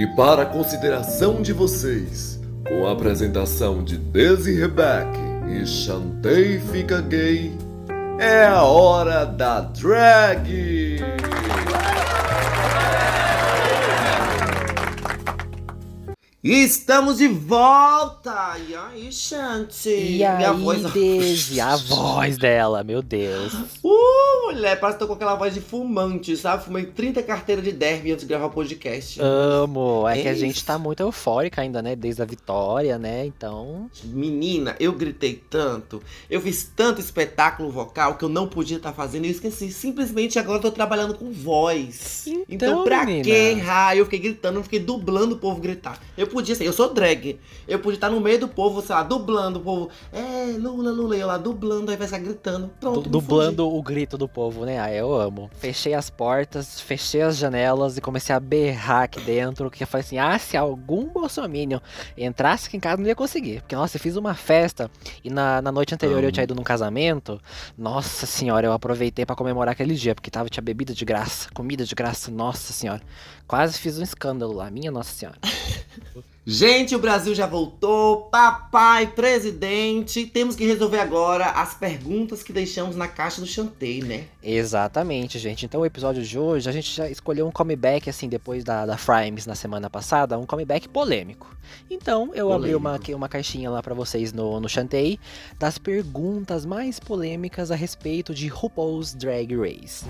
E para a consideração de vocês, com a apresentação de Desi Rebeck e Chantei Fica Gay, é a hora da drag! Estamos de volta! E aí, Shanti? E aí, Minha voz... Desi, a voz dela, meu Deus. Uh, mulher, parece que tô com aquela voz de fumante, sabe? Fumei 30 carteiras de derby antes de gravar o podcast. Amo. É que a gente tá muito eufórica ainda, né? Desde a vitória, né? Então. Menina, eu gritei tanto, eu fiz tanto espetáculo vocal que eu não podia estar fazendo e eu esqueci. Simplesmente agora eu tô trabalhando com voz. Então, Então, pra menina. que errar? Eu fiquei gritando, eu fiquei dublando o povo gritar. Eu podia ser, eu sou drag. Eu podia estar no meio do povo, sei lá, dublando o povo. É, Lula, Lula, e eu lá dublando, aí vai ficar gritando. Pronto, du- dublando o grito do povo, né? Ah, eu amo. Fechei as portas, fechei as janelas e comecei a berrar aqui dentro. Que eu falei assim: ah, se algum bolsominion entrasse aqui em casa, não ia conseguir. Porque, nossa, eu fiz uma festa e na, na noite anterior eu tinha ido num casamento. Nossa senhora, eu aproveitei pra comemorar aquele dia, porque tava, tinha bebida de graça, comida de graça, nossa senhora. Quase fiz um escândalo lá, minha nossa senhora. Gente, o Brasil já voltou. Papai, presidente. Temos que resolver agora as perguntas que deixamos na caixa do Chantei, né? Exatamente, gente. Então o episódio de hoje, a gente já escolheu um comeback, assim, depois da, da Frames na semana passada, um comeback polêmico. Então eu abri uma, Polêmico. uma caixinha lá pra vocês no, no Chantei das perguntas mais polêmicas a respeito de RuPaul's Drag Race.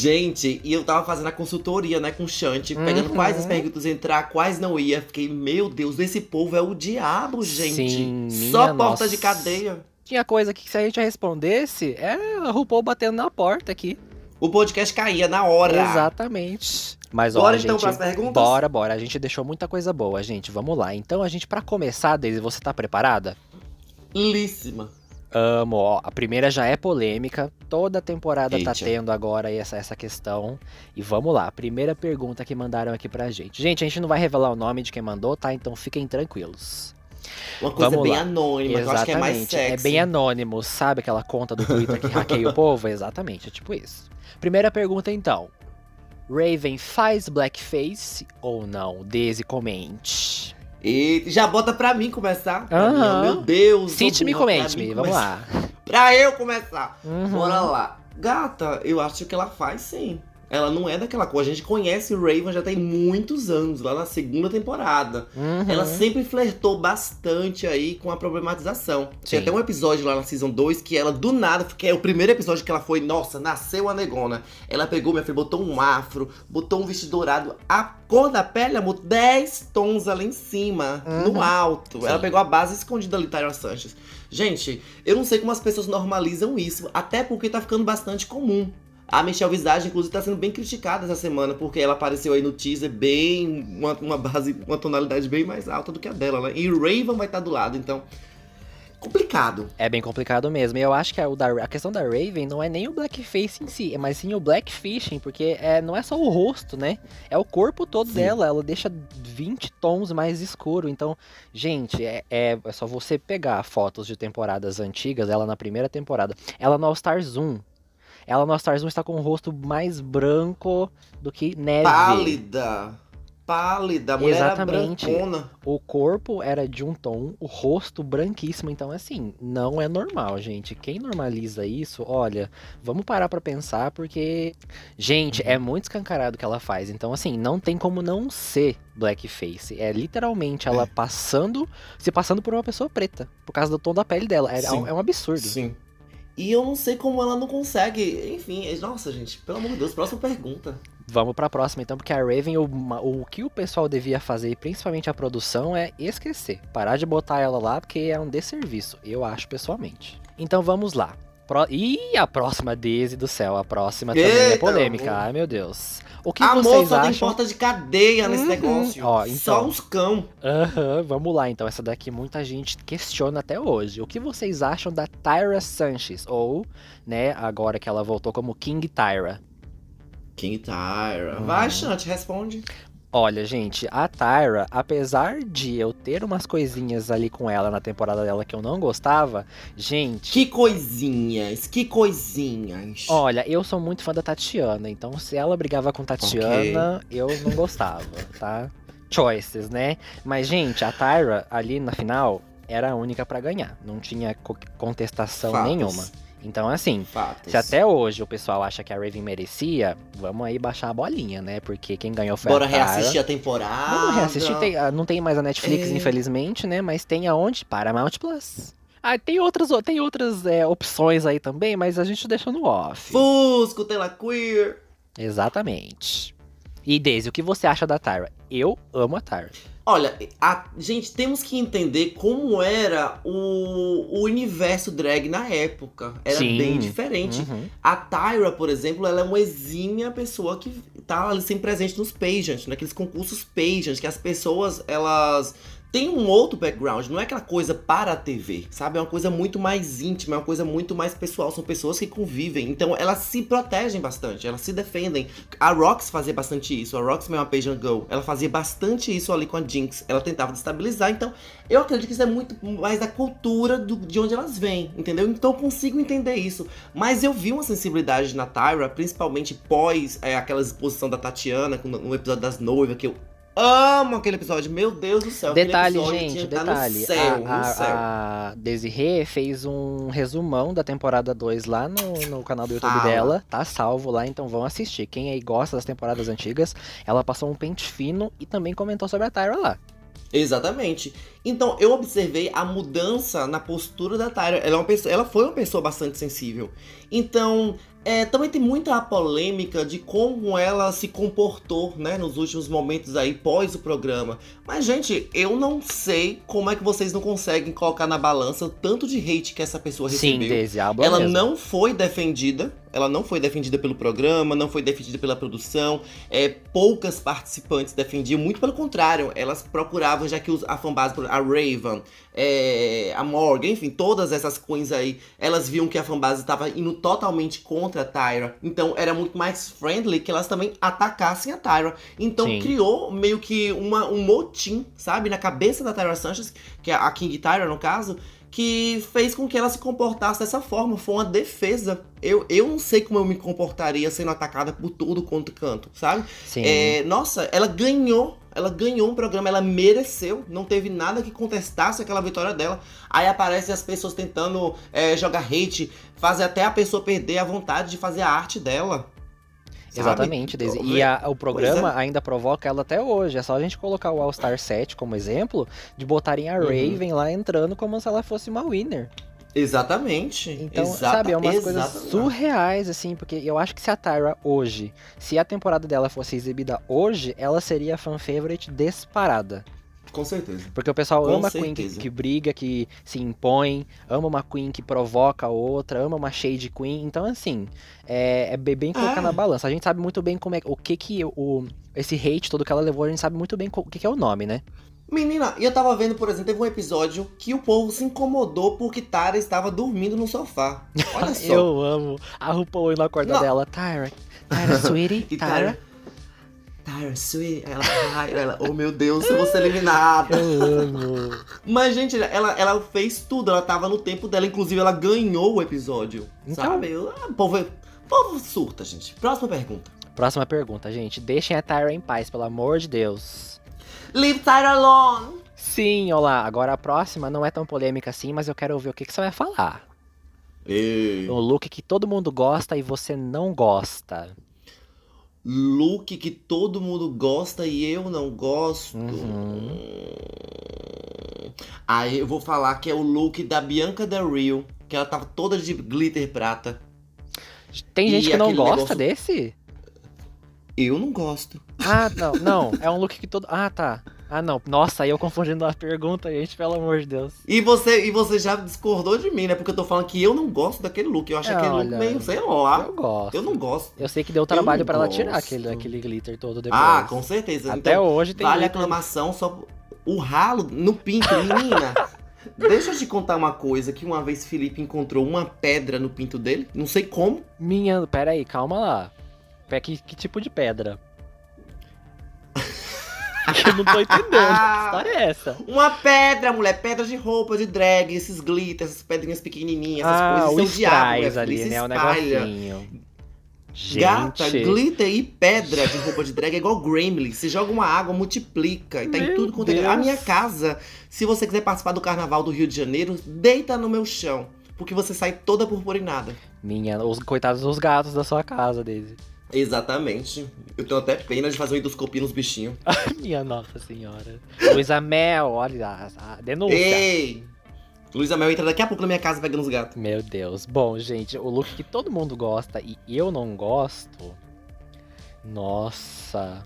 Gente, e eu tava fazendo a consultoria, né, com o Chante, pegando Uhum. quais as perguntas iam entrar, quais não ia. Fiquei, meu Deus, esse povo é o diabo, gente. Sim, Só minha porta nossa. de cadeia. Tinha coisa que se a gente respondesse, é a RuPaul batendo na porta aqui. O podcast caía na hora. Exatamente. Mas Bora a então gente, pras perguntas? Bora, bora. A gente deixou muita coisa boa, gente. Vamos lá. Então a gente, pra começar, Daisy, você tá preparada? Líssima. Amo, ó. A primeira já é polêmica. Toda temporada tá Eita. tendo agora essa, essa questão. E vamos lá. Primeira pergunta que mandaram aqui pra gente. Gente, a gente não vai revelar o nome de quem mandou, tá? Então fiquem tranquilos. Uma coisa Vamos bem lá. anônima, que eu acho que é mais Exatamente. sexy. É bem anônimo, sabe aquela conta do Twitter que hackeia o povo? Exatamente, é tipo isso. Primeira pergunta então. Raven faz blackface ou não? Desi comente. E já bota pra mim começar. Aham. Meu Deus. Cite-me, mim comente-me. Vamos lá. Pra eu começar. Uhum. Bora lá. Gata, eu acho que ela faz sim. Ela não é daquela coisa. A gente conhece o Raven já tem muitos anos, lá na segunda temporada. Uhum. Ela sempre flertou bastante aí com a problematização. Tinha Sim. até um episódio lá na Season 2 que ela, do nada, que é o primeiro episódio que ela foi, nossa, nasceu a negona. Ela pegou, minha filha, botou um afro, botou um vestido dourado. A cor da pele, amor, 10 tons ali em cima, Uhum. no alto. Ela Sim. pegou a base escondida ali, Tyra Sanchez. Gente, eu não sei como as pessoas normalizam isso, até porque tá ficando bastante comum. A Michelle Visage, inclusive, tá sendo bem criticada essa semana, porque ela apareceu aí no teaser bem. Uma, uma base, uma tonalidade bem mais alta do que a dela, né? E o Raven vai estar do lado, então. Complicado. É bem complicado mesmo. E eu acho que a, a questão da Raven não é nem o blackface em si, é mas sim o blackfishing, porque é, não é só o rosto, né? É o corpo todo Sim. dela. Ela deixa 20 tons mais escuro. Então, gente, é, é, é só você pegar fotos de temporadas antigas, ela na primeira temporada. Ela no All Stars 1. Ela no All Stars 1 está com o rosto mais branco do que neve. Pálida. Pálida. A mulher Exatamente. brancona. O corpo era de um tom, o rosto branquíssimo. Então, assim, não é normal, gente. Quem normaliza isso, olha, vamos parar pra pensar, porque, gente, é muito escancarado o que ela faz. Então, assim, não tem como não ser blackface. É literalmente ela É. passando, se passando por uma pessoa preta, por causa do tom da pele dela. É, é um absurdo. Sim. E eu não sei como ela não consegue. Enfim, nossa, gente, pelo amor de Deus, próxima pergunta. Vamos pra próxima, então, porque a Raven, o, o que o pessoal devia fazer, principalmente a produção, é esquecer. Parar de botar ela lá, porque é um desserviço, eu acho pessoalmente. Então vamos lá. Pro... Ih, a próxima Daisy do céu, a próxima também é Eita, polêmica. amor. Ai, meu Deus. O que Amor, vocês só tem acham? porta de cadeia nesse Uhum. negócio. Ó, Só então. uns cão. Aham, vamos lá então. Essa daqui muita gente questiona até hoje. O que vocês acham da Tyra Sanchez? Ou, né, agora que ela voltou como King Tyra? King Tyra. Uhum. Vai, Chante, responde. Olha, gente, a Tyra, apesar de eu ter umas coisinhas ali com ela na temporada dela que eu não gostava, gente. Que coisinhas, que coisinhas. Olha, eu sou muito fã da Tatiana, então se ela brigava com Tatiana, okay. eu não gostava, tá? Choices, né? Mas, gente, a Tyra ali na final era a única para ganhar. Não tinha contestação Fatos. nenhuma. Então, assim, Fatos. se até hoje o pessoal acha que a Raven merecia, vamos aí baixar a bolinha, né? Porque quem ganhou foi Bora a Tara. reassistir a temporada. Vamos reassistir. Tem, ah, não tem mais a Netflix, é... infelizmente, né? Mas tem aonde? Paramount Plus. Ah, tem outras, tem outras é, opções aí também, mas a gente deixa no off. Fusco, tela queer. Exatamente. E Daisy, o que você acha da Tyra? Eu amo a Tyra. Olha, a, gente, temos que entender como era o, o universo drag na época. Era Sim. bem diferente. Uhum. A Tyra, por exemplo, ela é uma exímia pessoa que tá ali sempre presente nos pageants, naqueles concursos pageants, que as pessoas, elas tem um outro background, não é aquela coisa para a TV, sabe? É uma coisa muito mais íntima, é uma coisa muito mais pessoal. São pessoas que convivem, então elas se protegem bastante, elas se defendem. A Rox fazia bastante isso, a Rox mesmo, a Pageant Girl, ela fazia bastante isso ali com a Jinx. Ela tentava destabilizar, então eu acredito que isso é muito mais da cultura do, de onde elas vêm, entendeu? Então eu consigo entender isso. Mas eu vi uma sensibilidade na Tyra, principalmente pós é, aquela exposição da Tatiana no episódio das noivas, que eu amo aquele episódio. Meu Deus do céu. Detalhe, gente, detalhe. Céu, a, a, a Desirê fez um resumão da temporada 2 lá no, no canal do YouTube Fala. dela. Tá salvo lá, então vão assistir. Quem aí gosta das temporadas antigas, ela passou um pente fino e também comentou sobre a Tyra lá. Exatamente. Então, eu observei a mudança na postura da Tyra. Ela, é uma pessoa, ela foi uma pessoa bastante sensível. Então, é, também tem muita polêmica de como ela se comportou, né, nos últimos momentos aí pós o programa. Mas, gente, eu não sei como é que vocês não conseguem colocar na balança o tanto de hate que essa pessoa recebeu. Sim, Daisy, ela mesmo. não foi defendida. Ela não foi defendida pelo programa, não foi defendida pela produção. É, poucas participantes defendiam, muito pelo contrário, elas procuravam, já que os, a fanbase, a Raven, é, a Morgan, enfim, todas essas queens aí, elas viam que a fanbase estava indo totalmente contra a Tyra. Então era muito mais friendly que elas também atacassem a Tyra. Então Sim. criou meio que uma, um motim, sabe, na cabeça da Tyra Sanchez, que é a King Tyra no caso, que fez com que ela se comportasse dessa forma. Foi uma defesa. Eu, eu não sei como eu me comportaria sendo atacada por tudo quanto canto, sabe? Sim. É, nossa, ela ganhou ela ganhou um programa, ela mereceu. Não teve nada que contestasse aquela vitória dela. Aí aparecem as pessoas tentando é, jogar hate, fazer até a pessoa perder a vontade de fazer a arte dela. Sabe? Exatamente, Daisy. E a, o programa é. ainda provoca ela até hoje. É só a gente colocar o All Star 7 como exemplo, de botarem a uhum. Raven lá entrando como se ela fosse uma winner. Exatamente. Então, Exata, sabe, é umas exatamente. coisas surreais, assim, porque eu acho que se a Tyra hoje, se a temporada dela fosse exibida hoje, ela seria a fan favorite disparada. Com certeza. Porque o pessoal Com ama a Queen que, que, briga, que se impõe, ama uma Queen que provoca a outra, ama uma Shade Queen. Então, assim, é, é bem colocar ah. na balança. A gente sabe muito bem como é o que que o, esse hate todo que ela levou, a gente sabe muito bem o que, que é o nome, né? Menina, e eu tava vendo, por exemplo, teve um episódio que o povo se incomodou porque Tara estava dormindo no sofá. Olha só. eu amo. A RuPaul na corda Não. dela. Tyra, Tyra, sweetie, Tyra. Tyra, sweetie. Ela, ela, oh meu Deus, eu vou ser eliminada. Eu amo. Mas, gente, ela, ela fez tudo. Ela tava no tempo dela. Inclusive, ela ganhou o episódio. Então... Sabe? O povo, povo surta, gente. Próxima pergunta. Próxima pergunta, gente. Deixem a Tyra em paz, pelo amor de Deus. Leave Tyra alone. Sim, olá. Agora a próxima não é tão polêmica assim, mas eu quero ouvir o que, que você vai falar. Ei. Um look que todo mundo gosta e você não gosta. Look que todo mundo gosta e eu não gosto. Uhum. Aí eu vou falar que é o look da Bianca Del Rio, que ela tava toda de glitter prata. Tem gente que não gosta negócio... desse? Eu não gosto. Ah, não, não. É um look que todo. Ah, tá. Ah, não. Nossa, aí eu confundindo a pergunta, gente, pelo amor de Deus. E você, e você já discordou de mim, né? Porque eu tô falando que eu não gosto daquele look. Eu acho é, aquele olha, look meio, sei lá. Eu gosto. Eu não gosto. Eu sei que deu trabalho para ela tirar aquele, aquele glitter todo depois. Ah, com certeza. Até então, hoje tem. Vale glitter. aclamação só. O ralo no pinto, menina. Deixa eu te contar uma coisa, que uma vez Felipe encontrou uma pedra no pinto dele, não sei como. Minha, pera aí, calma lá. Que, que tipo de pedra? Eu não tô entendendo. que história é essa? Uma pedra, mulher. Pedra de roupa, de drag, esses glitters, essas pedrinhas pequenininhas, essas ah, coisas. o Isso o diabo, strass mulher. ali, né? O negocinho. Gente. Gata, glitter e pedra de roupa de drag é igual Gremlin. Você joga uma água, multiplica. E tá em Meu tudo quanto é. A minha casa, se você quiser participar do carnaval do Rio de Janeiro, deita no meu chão. Porque você sai toda purpurinada. Minha, os coitados dos gatos da sua casa, Daisy. Exatamente. Eu tenho até pena de fazer uma endoscopia nos bichinhos. Minha nossa senhora. Luísa Mel, olha a, denúncia. Ei! Luísa Mel entra daqui a pouco na minha casa pegando os gatos. Meu Deus. Bom, gente, o look que todo mundo gosta e eu não gosto. Nossa.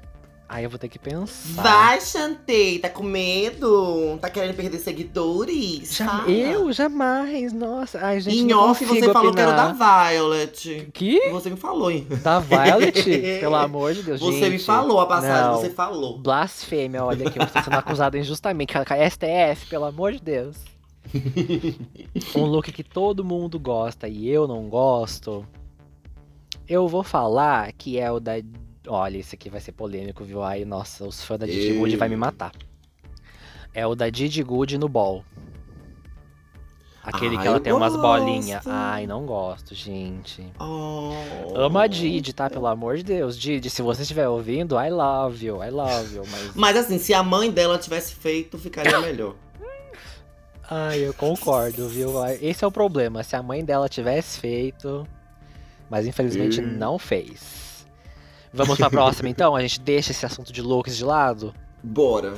Aí eu vou ter que pensar. Vai, Chantei, tá com medo? Tá querendo perder seguidores? Eu jamais, nossa. Ai, gente, Em off você falou que era da opinar. Violet. Que? Você me falou, hein? Da Violet? Pelo amor de Deus, Você gente. me falou a passagem, não. você falou. Blasfêmia, olha aqui, estou sendo acusado injustamente. STF, pelo amor de Deus. um look que todo mundo gosta e eu não gosto. Eu vou falar que é o da. Olha, esse aqui vai ser polêmico, viu? Aí, nossa, os fãs da Didi. Good vai me matar. É o da Didi Good no ball. Aquele Ah, que ela eu tem umas gosto. bolinhas. Ai, não gosto, gente. Oh. Amo a Didi, tá? Pelo amor de Deus. Didi, se você estiver ouvindo, I love you, I love you. Mas. Mas assim, se a mãe dela tivesse feito, ficaria melhor. Ai, eu concordo, viu? Ai, Esse é o problema. Se a mãe dela tivesse feito, mas infelizmente não fez. Vamos pra próxima então? A gente deixa esse assunto de looks de lado? Bora.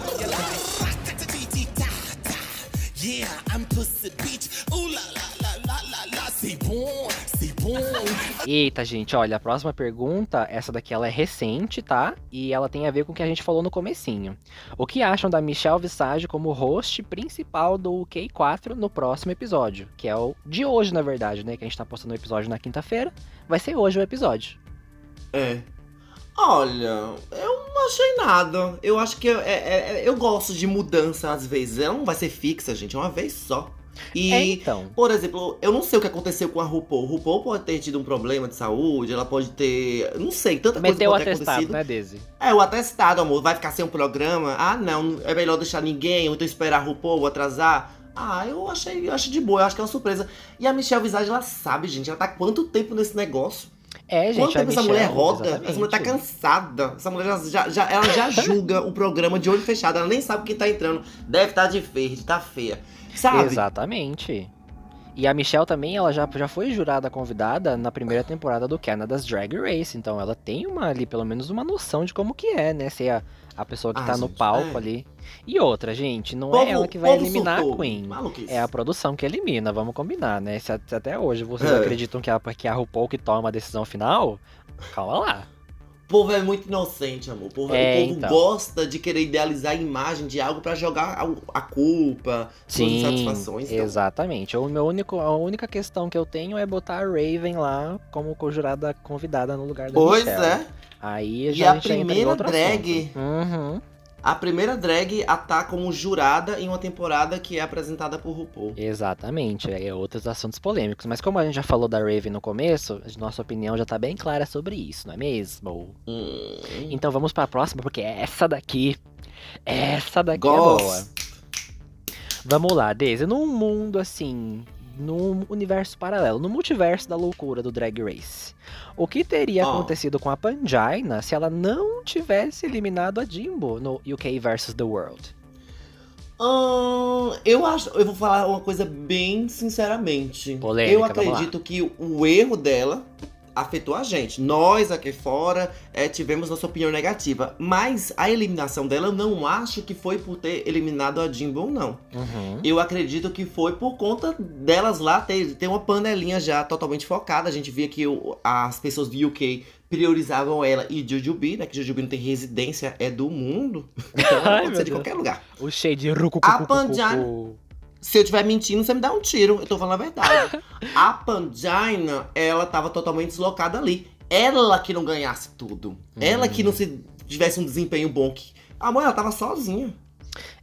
Eita, gente, olha, a próxima pergunta, essa daqui ela é recente, tá? E ela tem a ver com o que a gente falou no comecinho. O que acham da Michelle Visage como host principal do Q4 no próximo episódio? Que é o de hoje, na verdade, né? Que a gente tá postando o episódio na quinta-feira. Vai ser hoje o episódio. É. Olha, eu não achei nada. Eu acho que eu, é- é- eu gosto de mudança às vezes. Ela não vai ser fixa, gente, é uma vez só. E, É, então. por exemplo, eu não sei o que aconteceu com a RuPaul. RuPaul pode ter tido um problema de saúde, ela pode ter. Não sei, tanta Meteu coisa pode ter atestado, acontecido. né, Daisy? É, o atestado, amor. Vai ficar sem um programa? Ah, não. É melhor deixar ninguém, ou então esperar a RuPaul atrasar. Ah, eu achei, eu acho de boa, eu acho que é uma surpresa. E a Michelle Visage, ela sabe, gente, ela tá há quanto tempo nesse negócio? É, gente, Quanto tempo essa mulher roda? exatamente. Essa mulher tá cansada. Essa mulher já, já, já- ela já julga o programa de olho fechado. Ela nem sabe quem tá entrando. Deve estar de verde, tá feia. Sabe? Exatamente. E a Michelle também, ela já, já foi jurada convidada na primeira temporada do Canada's Drag Race. Então ela tem uma ali, pelo menos, uma noção de como que é, né? Ser a, a pessoa que Ah, tá no gente, palco é. ali. E outra, gente, não Povo- é ela que vai eliminar surtou. a Queen. Maluquice. É a produção que elimina, vamos combinar, né? Se, até hoje vocês É. acreditam que a, que a RuPaul que toma a decisão final, calma lá. O povo é muito inocente, amor. O povo, É, o povo então. gosta de querer idealizar a imagem de algo pra jogar a, a culpa, suas Sim, insatisfações. Então, exatamente. O meu único, a única questão que eu tenho é botar a Raven lá como jurada convidada no lugar da Pois Michelle. é. Aí E a gente entra em primeira drag-. Uhum, A primeira drag a tá como jurada em uma temporada que é apresentada por RuPaul. exatamente. É outros assuntos polêmicos. Mas como a gente já falou da Raven no começo, a nossa opinião já tá bem clara sobre isso, não é mesmo? Hum, Então vamos pra próxima, porque essa daqui. Essa daqui é boa. Vamos lá, Daisy. Num mundo assim. Num universo paralelo, no multiverso da loucura do Drag Race. O que teria Ó. acontecido com a Pangina se ela não tivesse eliminado a Jimbo no UK vs The World? Ahn, eu acho, eu vou falar uma coisa bem sinceramente. Polêmica, eu acredito que o erro dela afetou a gente. Nós aqui fora é, tivemos nossa opinião negativa, mas a eliminação dela eu não acho que foi por ter eliminado a Jimbo, não. Uhum. Eu acredito que foi por conta delas lá ter, ter uma panelinha já totalmente focada. A gente via que o- as pessoas do UK priorizavam ela e Jujubee, né? Que Jujubee não tem residência, é do mundo. Então ela pode ser de Deus. qualquer lugar. O shade rucu A Pangina- Se eu estiver mentindo, você me dá um tiro. Eu tô falando a verdade. a Pangina, ela tava totalmente deslocada ali. Ela que não ganhasse tudo. Ela que não se tivesse um desempenho bom. Que... A mãe, ela tava sozinha.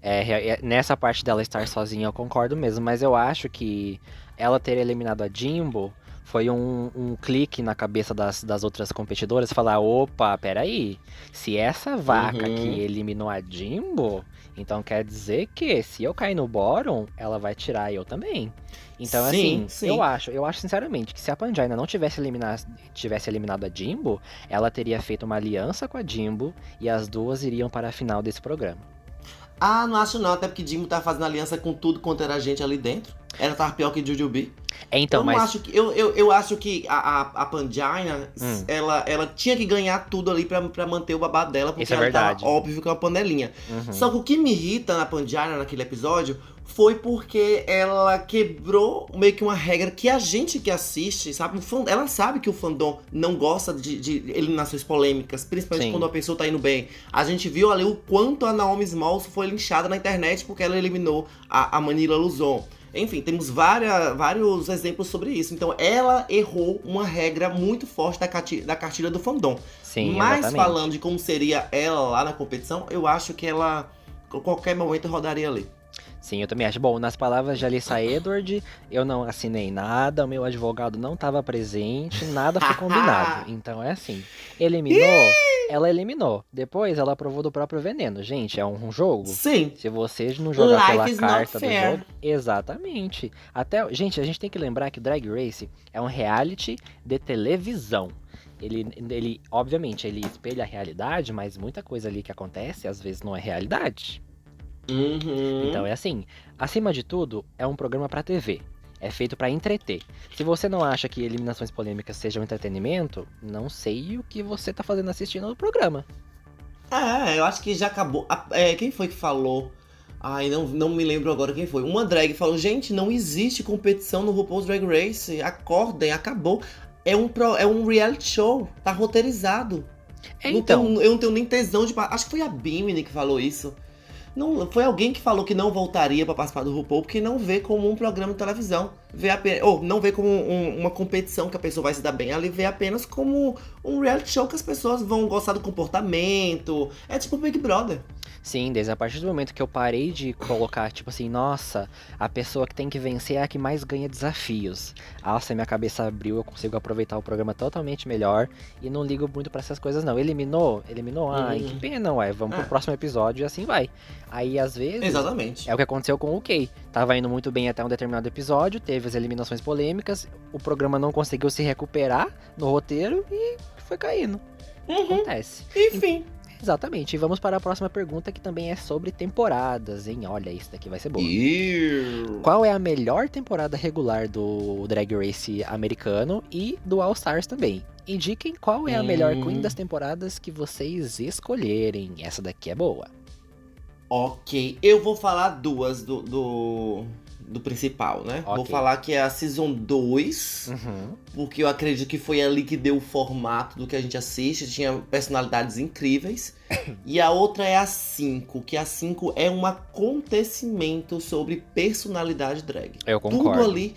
É, é, nessa parte dela estar sozinha eu concordo mesmo, mas eu acho que ela ter eliminado a Jimbo Foi um, um clique na cabeça das, das outras competidoras falar: opa, peraí, se essa vaca Uhum. que eliminou a Jimbo, então quer dizer que se eu cair no bórum, ela vai tirar eu também. Então, Sim, assim, sim. eu acho, eu acho sinceramente que se a Panjaina não tivesse eliminado, tivesse eliminado a Jimbo, ela teria feito uma aliança com a Jimbo e as duas iriam para a final desse programa. Ah, não acho não, até porque Jimbo tá fazendo aliança com tudo quanto era gente ali dentro. Ela tava pior que Jujubi. É, então, eu mas acho que. Eu, eu, eu acho que a, a, a Pangina, Hum. ela, ela tinha que ganhar tudo ali pra, pra manter o babado dela, porque Isso é ela verdade. tava óbvio que é uma panelinha. Uhum. Só que o que me irrita na Pangina naquele episódio foi porque ela quebrou meio que uma regra que a gente que assiste, sabe? Ela sabe que o fandom não gosta de, de eliminações polêmicas, principalmente Sim. quando a pessoa tá indo bem. A gente viu ali o quanto a Naomi Smalls foi linchada na internet porque ela eliminou a, a Manila Luzon. Enfim, temos várias, vários exemplos sobre isso. Então, ela errou uma regra muito forte da, cati- da cartilha do fandom. Sim, Mas exatamente. falando de como seria ela lá na competição, eu acho que ela, a qualquer momento, rodaria ali. Sim, eu também acho. Bom, nas palavras de Alissa Edward, eu não assinei nada, o meu advogado não estava presente, nada foi combinado. Então é assim, eliminou, ela eliminou. Depois ela provou do próprio veneno. Gente, é um jogo. Sim. Se você não jogar Life pela carta do jogo, exatamente. Até, gente, a gente tem que lembrar que o Drag Race é um reality de televisão. Ele, ele, obviamente, ele espelha a realidade, mas muita coisa ali que acontece às vezes não é realidade. Uhum. Então é assim, acima de tudo, é um programa pra TV. É feito pra entreter. Se você não acha que eliminações polêmicas sejam entretenimento, não sei o que você tá fazendo assistindo o programa. É, eu acho que já acabou. É, quem foi que falou? Ai, não, não me lembro agora quem foi. Uma drag falou: gente, não existe competição no RuPaul's Drag Race. Acordem, acabou. É um, pro, é um reality show. Tá roteirizado. É, Não então, tenho- eu não tenho nem tesão de. Acho que foi a Bimini que falou isso. Não, foi alguém que falou que não voltaria pra participar do RuPaul porque não vê como um programa de televisão. Vê apenas, ou não vê como um- uma competição que a pessoa vai se dar bem ali, vê apenas como um reality show que as pessoas vão gostar do comportamento. É tipo Big Brother. sim, desde a partir do momento que eu parei de colocar, tipo assim, nossa, a pessoa que tem que vencer é a que mais ganha desafios. Nossa, minha cabeça abriu, eu consigo aproveitar o programa totalmente melhor e não ligo muito pra essas coisas, não. Eliminou? Eliminou? Ai, Uhum. que pena, ué. Vamos É. pro próximo episódio e assim vai. Aí, às vezes. Exatamente. É o que aconteceu com o Kay. Tava indo muito bem até um determinado episódio, teve as eliminações polêmicas, o programa não conseguiu se recuperar no roteiro e foi caindo. Uhum. Acontece. Enfim. Exatamente. E vamos para a próxima pergunta que também é sobre temporadas, hein? Olha, isso daqui vai ser boa. Iu. Qual é a melhor temporada regular do Drag Race americano e do All Stars também? Indiquem qual é a melhor Hum. Queen das temporadas que vocês escolherem. Essa daqui é boa. Ok, eu vou falar duas do, do, do principal, né? Vou Ok. falar que é a Season 2. Uhum. porque eu acredito que foi ali que deu o formato do que a gente assiste, tinha personalidades incríveis. E a outra é a 5, que a 5 é um acontecimento sobre personalidade drag. Eu Tudo concordo. ali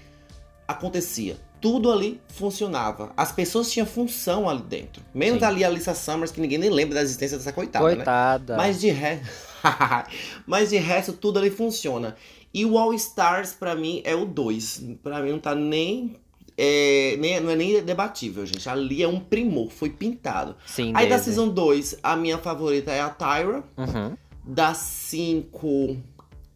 acontecia. Tudo ali funcionava. As pessoas tinham função ali dentro. Menos Sim. ali a Alissa Summers, que ninguém nem lembra da existência dessa coitada, né? Coitada. Mas de resto. Mas de resto, tudo ali funciona. E o All Stars, pra mim, é o 2. Pra mim não tá nem. é, nem- não é nem debatível, gente. Ali é um primor, foi pintado. Sim, Aí da. Season 2, a minha favorita é a Tyra. Uhum. Da 5,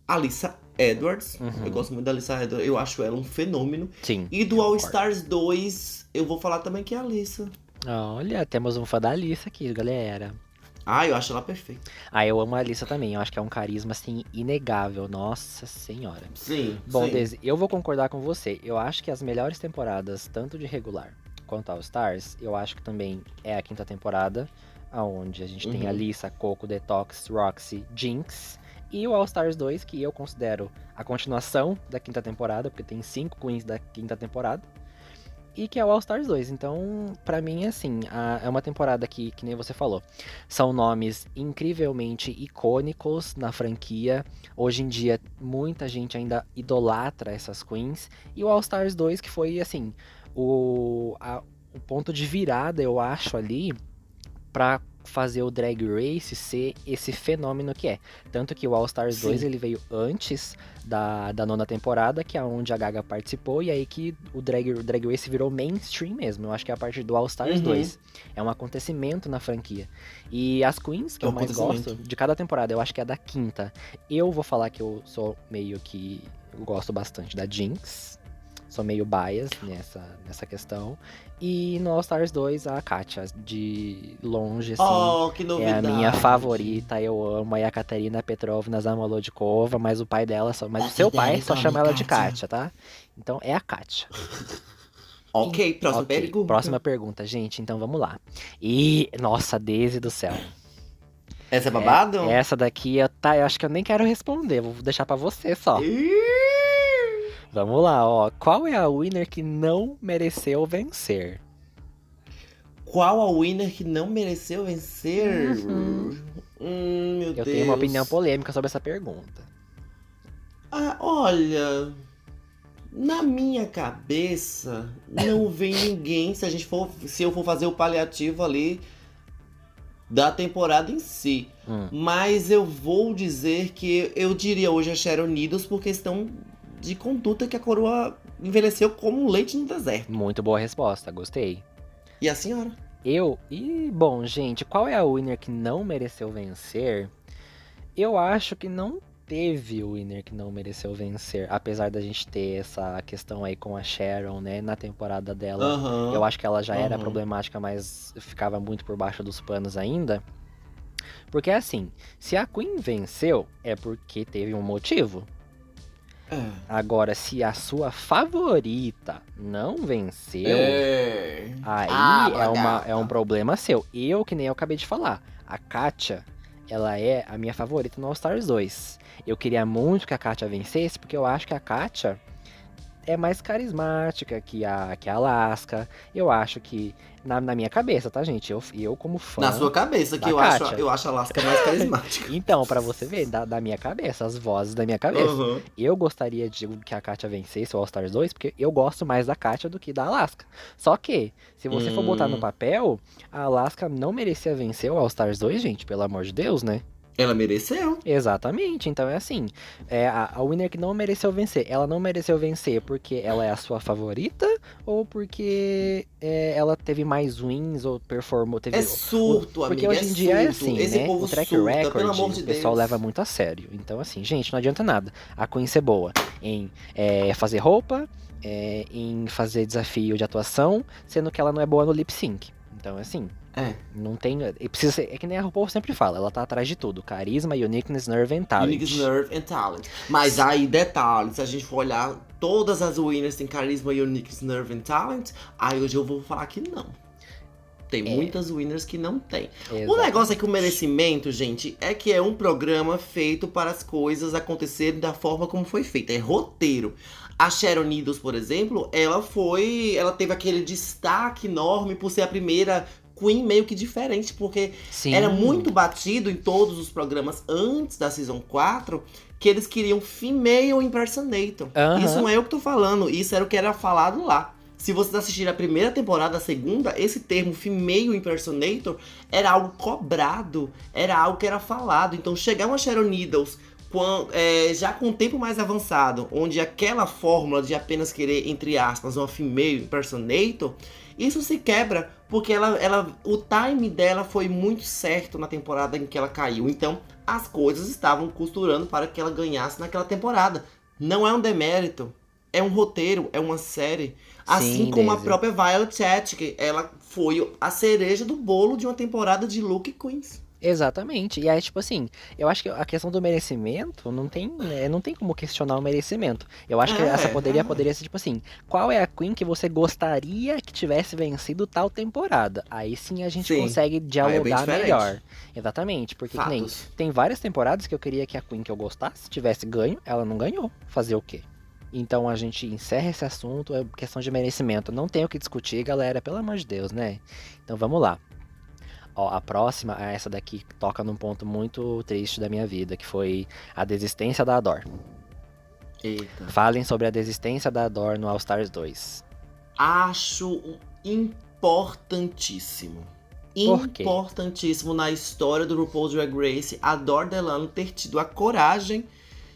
Alissa Edwards. Uhum. Eu gosto muito da Alissa Edwards, eu acho ela um fenômeno. Sim. E do All. Stars 2, eu vou falar também que é a Alissa. Olha, temos um fã da Alissa aqui, galera. Ah, eu acho ela perfeita. Ah, eu amo a Alissa também. Eu acho que é um carisma, assim, inegável. Nossa senhora. Sim. Bom, sim. Daisy, eu vou concordar com você. Eu acho que as melhores temporadas, tanto de regular quanto All Stars, eu acho que também é a quinta temporada, aonde a gente tem Uhum. Alissa, Coco, Detox, Roxy, Jinx. E o All Stars 2, que eu considero a continuação da quinta temporada, porque tem cinco queens da quinta temporada. E que é o All Stars 2. Então, pra mim, assim, a- é uma temporada que, que nem você falou. São nomes incrivelmente icônicos na franquia. Hoje em dia, muita gente ainda idolatra essas queens. E o All Stars 2, que foi, assim, o, a- o ponto de virada, eu acho, ali, pra fazer o Drag Race ser esse fenômeno que é. Tanto que o All Stars Sim. 2 ele veio antes da, da nona temporada, que é onde a Gaga participou, e aí que o Drag, o Drag Race virou mainstream mesmo. Eu acho que é a partir do All Stars Uhum. 2. É um acontecimento na franquia. E as queens que É um eu mais gosto, de cada temporada, eu acho que é a da quinta. Eu vou falar que eu sou meio que. Eu gosto bastante da Jinx. Sou meio bias nessa, nessa questão. E no All Stars 2, a Katia, de longe, assim. Oh, que É a minha favorita, eu amo a Katerina Petrovna Zamolodikova, mas o pai dela, só, mas o seu pai só chama ela de Katia, tá? Então é a Katia. Ok, próxima Ok, pergunta. Próxima pergunta, gente, então vamos lá. E, nossa, Daisy do céu. Essa é babado? Essa daqui, eu, tá, eu acho que eu nem quero responder, vou deixar pra você só. Ih! Vamos lá, ó. Qual é a winner que não mereceu vencer? Qual a winner que não mereceu vencer? Uhum. Hum, meu Eu Deus. tenho uma opinião polêmica sobre essa pergunta. Ah, olha, na minha cabeça não vem ninguém se a gente for, se eu for fazer o paliativo ali da temporada em si. Hum. Mas eu vou dizer que eu diria hoje a Sharon Needles por questão de conduta que a coroa envelheceu como um leite no deserto. Muito boa resposta, gostei. E a senhora? Eu. E, bom, gente, qual é a winner que não mereceu vencer? Eu acho que não teve o winner que não mereceu vencer. Apesar da gente ter essa questão aí com a Sharon, né? Na temporada dela. Aham. Eu acho que ela já era Uhum. problemática, mas ficava muito por baixo dos panos ainda. Porque assim, se a Queen venceu, é porque teve um motivo. É. Agora, se a sua favorita não venceu, É. Aí Ah, é, uma, é um problema seu. Eu, que nem eu acabei de falar, a Katia, ela é a minha favorita no All Stars 2. Eu queria muito que a Katia vencesse, porque eu acho que a Katia é mais carismática que a, que a Alaska. Eu acho que, na, na minha cabeça, tá, gente? Eu, eu como fã. Na sua cabeça, que eu acho, eu acho a Alaska mais carismática. Então, pra você ver, da, da minha cabeça, as vozes da minha cabeça. Uhum. Eu gostaria de que a Katia vencesse o All Stars 2, porque eu gosto mais da Katia do que da Alaska. Só que, se você for botar no Hum. papel, a Alaska não merecia vencer o All Stars 2, gente, pelo amor de Deus, né? Ela mereceu. Exatamente, então é assim. É a, a winner que não mereceu vencer. Ela não mereceu vencer porque ela é a sua favorita ou porque é, ela teve mais wins ou performou. Teve, É surto, porque amiga. hoje em dia é surto. assim, Esse né? O track surta, record o pessoal Deus. leva muito a sério. Então, assim, gente, não adianta nada. A Queen ser boa em é, fazer roupa, é, em fazer desafio de atuação, sendo que ela não é boa no lip sync. Então, assim, É. não tem. Precisa ser, é que nem a RuPaul sempre fala, ela tá atrás de tudo: carisma, uniqueness, nerve and talent. Unique Nerve and Talent. Mas aí, detalhe, se a gente for olhar, todas as winners têm carisma, Unique Nerve and Talent. Aí hoje eu vou falar que não. Tem É. muitas winners que não tem. O Exato. negócio é que o merecimento, gente, é que é um programa feito para as coisas acontecerem da forma como foi feito. É roteiro. A Sharon Needles, por exemplo, ela foi. Ela teve aquele destaque enorme por ser a primeira Queen meio que diferente, porque Sim. era muito batido em todos os programas antes da Season 4 que eles queriam female impersonator. Aham. Isso não é eu que tô falando, isso era o que era falado lá. Se vocês assistirem a primeira temporada, a segunda, esse termo female impersonator era algo cobrado, era algo que era falado. Então chegar uma Sharon Needles quan- é, já com um tempo mais avançado, onde aquela fórmula de apenas querer, entre aspas, uma female impersonator, isso se quebra, porque ela, ela, o time dela foi muito certo na temporada em que ela caiu. Então, as coisas estavam costurando para que ela ganhasse naquela temporada. Não é um demérito, é um roteiro, é uma série. Assim Sim, como a Daisy. própria Violet Chachki, ela foi a cereja do bolo de uma temporada de Luke Queens. Exatamente. E aí, tipo assim, eu acho que a questão do merecimento não tem, né, não tem como questionar o merecimento. Eu acho que É, essa poderia, é. poderia ser, tipo assim, qual é a Queen que você gostaria que tivesse vencido tal temporada? Aí sim a gente Sim. consegue é dialogar diferente. melhor. Exatamente, porque que nem, tem várias temporadas que eu queria que a Queen que eu gostasse tivesse ganho, ela não ganhou. Fazer o quê? Então a gente encerra esse assunto, é questão de merecimento. Não tem o que discutir, galera, pelo amor de Deus, né? Então vamos lá. Ó, a próxima, é essa daqui, que toca num ponto muito triste da minha vida, que foi a desistência da Ador. Eita. Falem sobre a desistência da Ador no All Stars 2. Acho importantíssimo. Importantíssimo na história do RuPaul's Drag Race a Dor Delano ter tido a coragem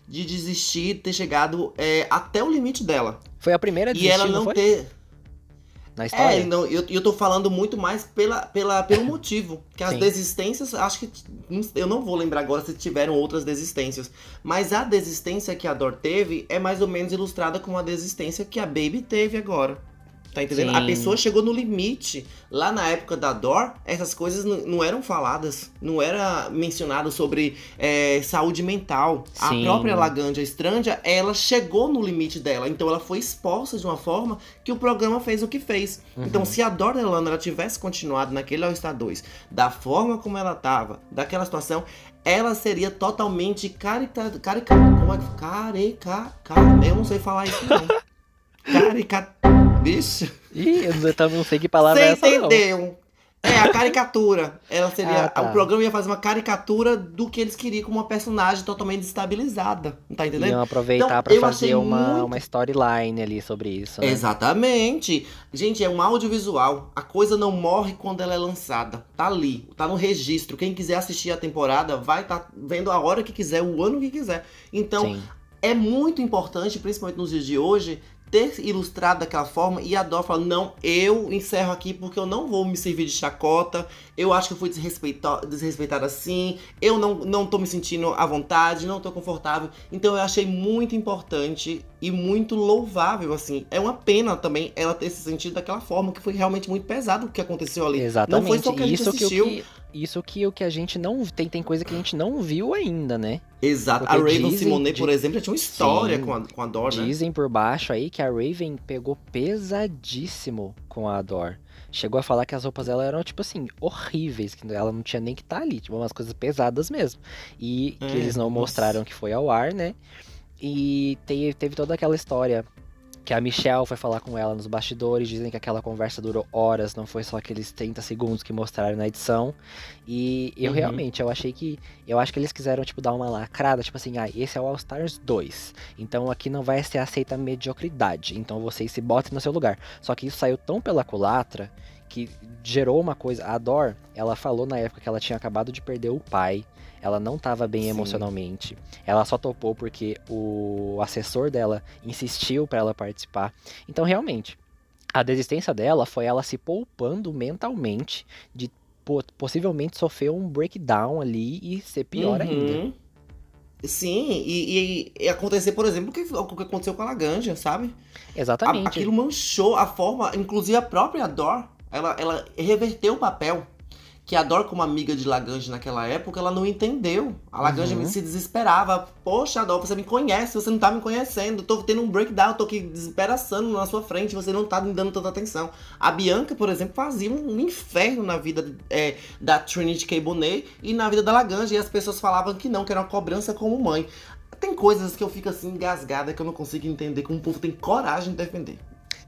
de desistir, ter chegado é, até o limite dela. Foi a primeira a E desistir, ela não foi? ter. Na história? É, não, eu, eu tô falando muito mais pela, pela, pelo motivo. Que as Sim. desistências, acho que. Eu não vou lembrar agora se tiveram outras desistências. Mas a desistência que a Dor teve é mais ou menos ilustrada com a desistência que a Baby teve agora. Tá entendendo? A Sim. pessoa chegou no limite. Lá na época da Dor, essas coisas não eram faladas. Não era mencionado sobre é, saúde mental. A Sim. própria Laganja Estranja, ela chegou no limite dela. Então ela foi exposta de uma forma que o programa fez o que fez. Uhum. Então, se a Dor Delano ela tivesse continuado naquele All-Star 2, da forma como ela tava, daquela situação, ela seria totalmente carica... carica como é que... Carica... Car... Eu não sei falar isso, não. Carica... Bicho... Ih, eu não sei que palavra Você é essa, não. entendeu? É, a caricatura. Ela seria. Ah, tá. O programa ia fazer uma caricatura do que eles queriam com uma personagem totalmente desestabilizada. Não tá entendendo? Iam aproveitar Então, pra fazer uma, muito- uma storyline ali sobre isso, né? Exatamente. Gente, é um audiovisual. A coisa não morre quando ela é lançada. Tá ali, tá no registro. Quem quiser assistir a temporada vai estar vendo a hora que quiser, o ano que quiser. Então, Sim. é muito importante, principalmente nos dias de hoje, ter ilustrado daquela forma e a Dó fala, não, eu encerro aqui porque eu não vou me servir de chacota, eu acho que eu fui desrespeita- desrespeitada assim, eu não, não tô me sentindo à vontade, não tô confortável. Então eu achei muito importante e muito louvável, assim. É uma pena também ela ter se sentido daquela forma, que foi realmente muito pesado o que aconteceu ali. Exatamente. Não foi só que a gente isso assistiu. que isso que o que a gente não tem tem coisa que a gente não viu ainda, né? Exato. Porque a Raven dizem- Simonet, di- por exemplo, já tinha uma história Sim. com a, com a Dor, né? Dizem por baixo aí que a Raven pegou pesadíssimo com a Ador. Chegou a falar que as roupas dela eram, tipo assim, horríveis, que ela não tinha nem que estar ali, tipo, umas coisas pesadas mesmo. E que É, eles não nossa. mostraram que foi ao ar, né? E te- teve toda aquela história que a Michelle foi falar com ela nos bastidores, dizem que aquela conversa durou horas, não foi só aqueles 30 segundos que mostraram na edição. E eu Uhum. realmente, eu achei que, eu acho que eles quiseram, tipo, dar uma lacrada, tipo assim, ah, esse é o All Stars 2, então aqui não vai ser aceita a mediocridade, então vocês se botem no seu lugar. Só que isso saiu tão pela culatra que gerou uma coisa, a Dor, ela falou na época que ela tinha acabado de perder o pai, ela não estava bem Sim. emocionalmente. Ela só topou porque o assessor dela insistiu para ela participar. Então, realmente, a desistência dela foi ela se poupando mentalmente de po- possivelmente sofrer um breakdown ali e ser pior ainda. Uhum. Sim, e, e- e acontecer, por exemplo, o que, o que aconteceu com a Laganja, sabe? A- Exatamente. aquilo manchou a forma, inclusive a própria Dor, ela, ela reverteu o papel. Que a Dor, como amiga de Laganja naquela época, ela não entendeu. A Laganja Uhum. se desesperava. Poxa, Dor, você me conhece, você não tá me conhecendo. Tô tendo um breakdown, tô aqui desesperaçando na sua frente, você não tá me dando tanta atenção. A Bianca, por exemplo, fazia um inferno na vida é, da Trinity K. Bonet e na vida da Laganja. E as pessoas falavam que não, que era uma cobrança como mãe. Tem coisas que eu fico assim engasgada que eu não consigo entender como o povo tem coragem de defender.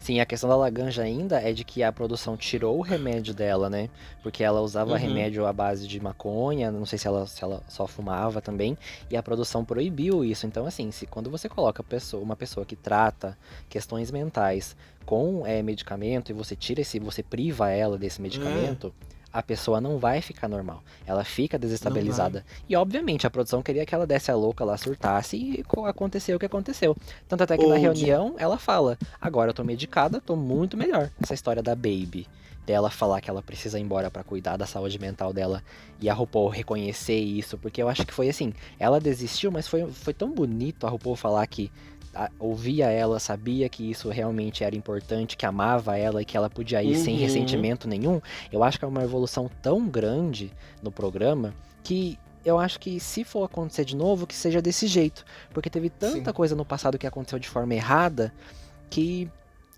Sim, a questão da Laganja ainda é de que a produção tirou o remédio dela, né? Porque ela usava Uhum. remédio à base de maconha, não sei se ela, se ela só fumava também, e a produção proibiu isso. Então, assim, se quando você coloca pessoa- uma pessoa que trata questões mentais com é, medicamento e você tira esse, você priva ela desse medicamento, a pessoa não vai ficar normal. Ela fica desestabilizada. E obviamente a produção queria que ela desse a louca lá, surtasse e co- aconteceu o que aconteceu. Tanto até que na reunião ela fala: agora eu tô medicada, tô muito melhor. Essa história da Baby. Dela falar que ela precisa ir embora pra cuidar da saúde mental dela e a RuPaul reconhecer isso, porque eu acho que foi assim, ela desistiu, mas foi, foi tão bonito a RuPaul falar que ouvia ela, sabia que isso realmente era importante, que amava ela e que ela podia ir sem Uhum. ressentimento nenhum. Eu acho que é uma evolução tão grande no programa que eu acho que se for acontecer de novo, que seja desse jeito. Porque teve tanta Sim. coisa no passado que aconteceu de forma errada que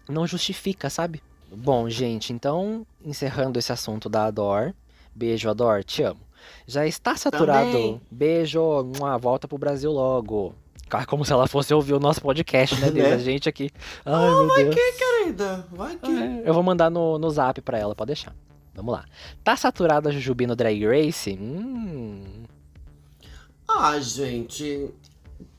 não justifica, sabe? Bom, gente, então, encerrando esse assunto da Ador. Beijo, Ador, te amo. Já está saturado. Também. Beijo, uma volta pro Brasil logo. Ah, Como se ela fosse ouvir o nosso podcast, né? Deus, Né? A gente aqui. Ai, meu Deus. Querida, vai que. É, eu vou mandar no, no zap pra ela, pode deixar. Vamos lá. Tá saturada a Jujubi no Drag Race? Hum. Ah, gente.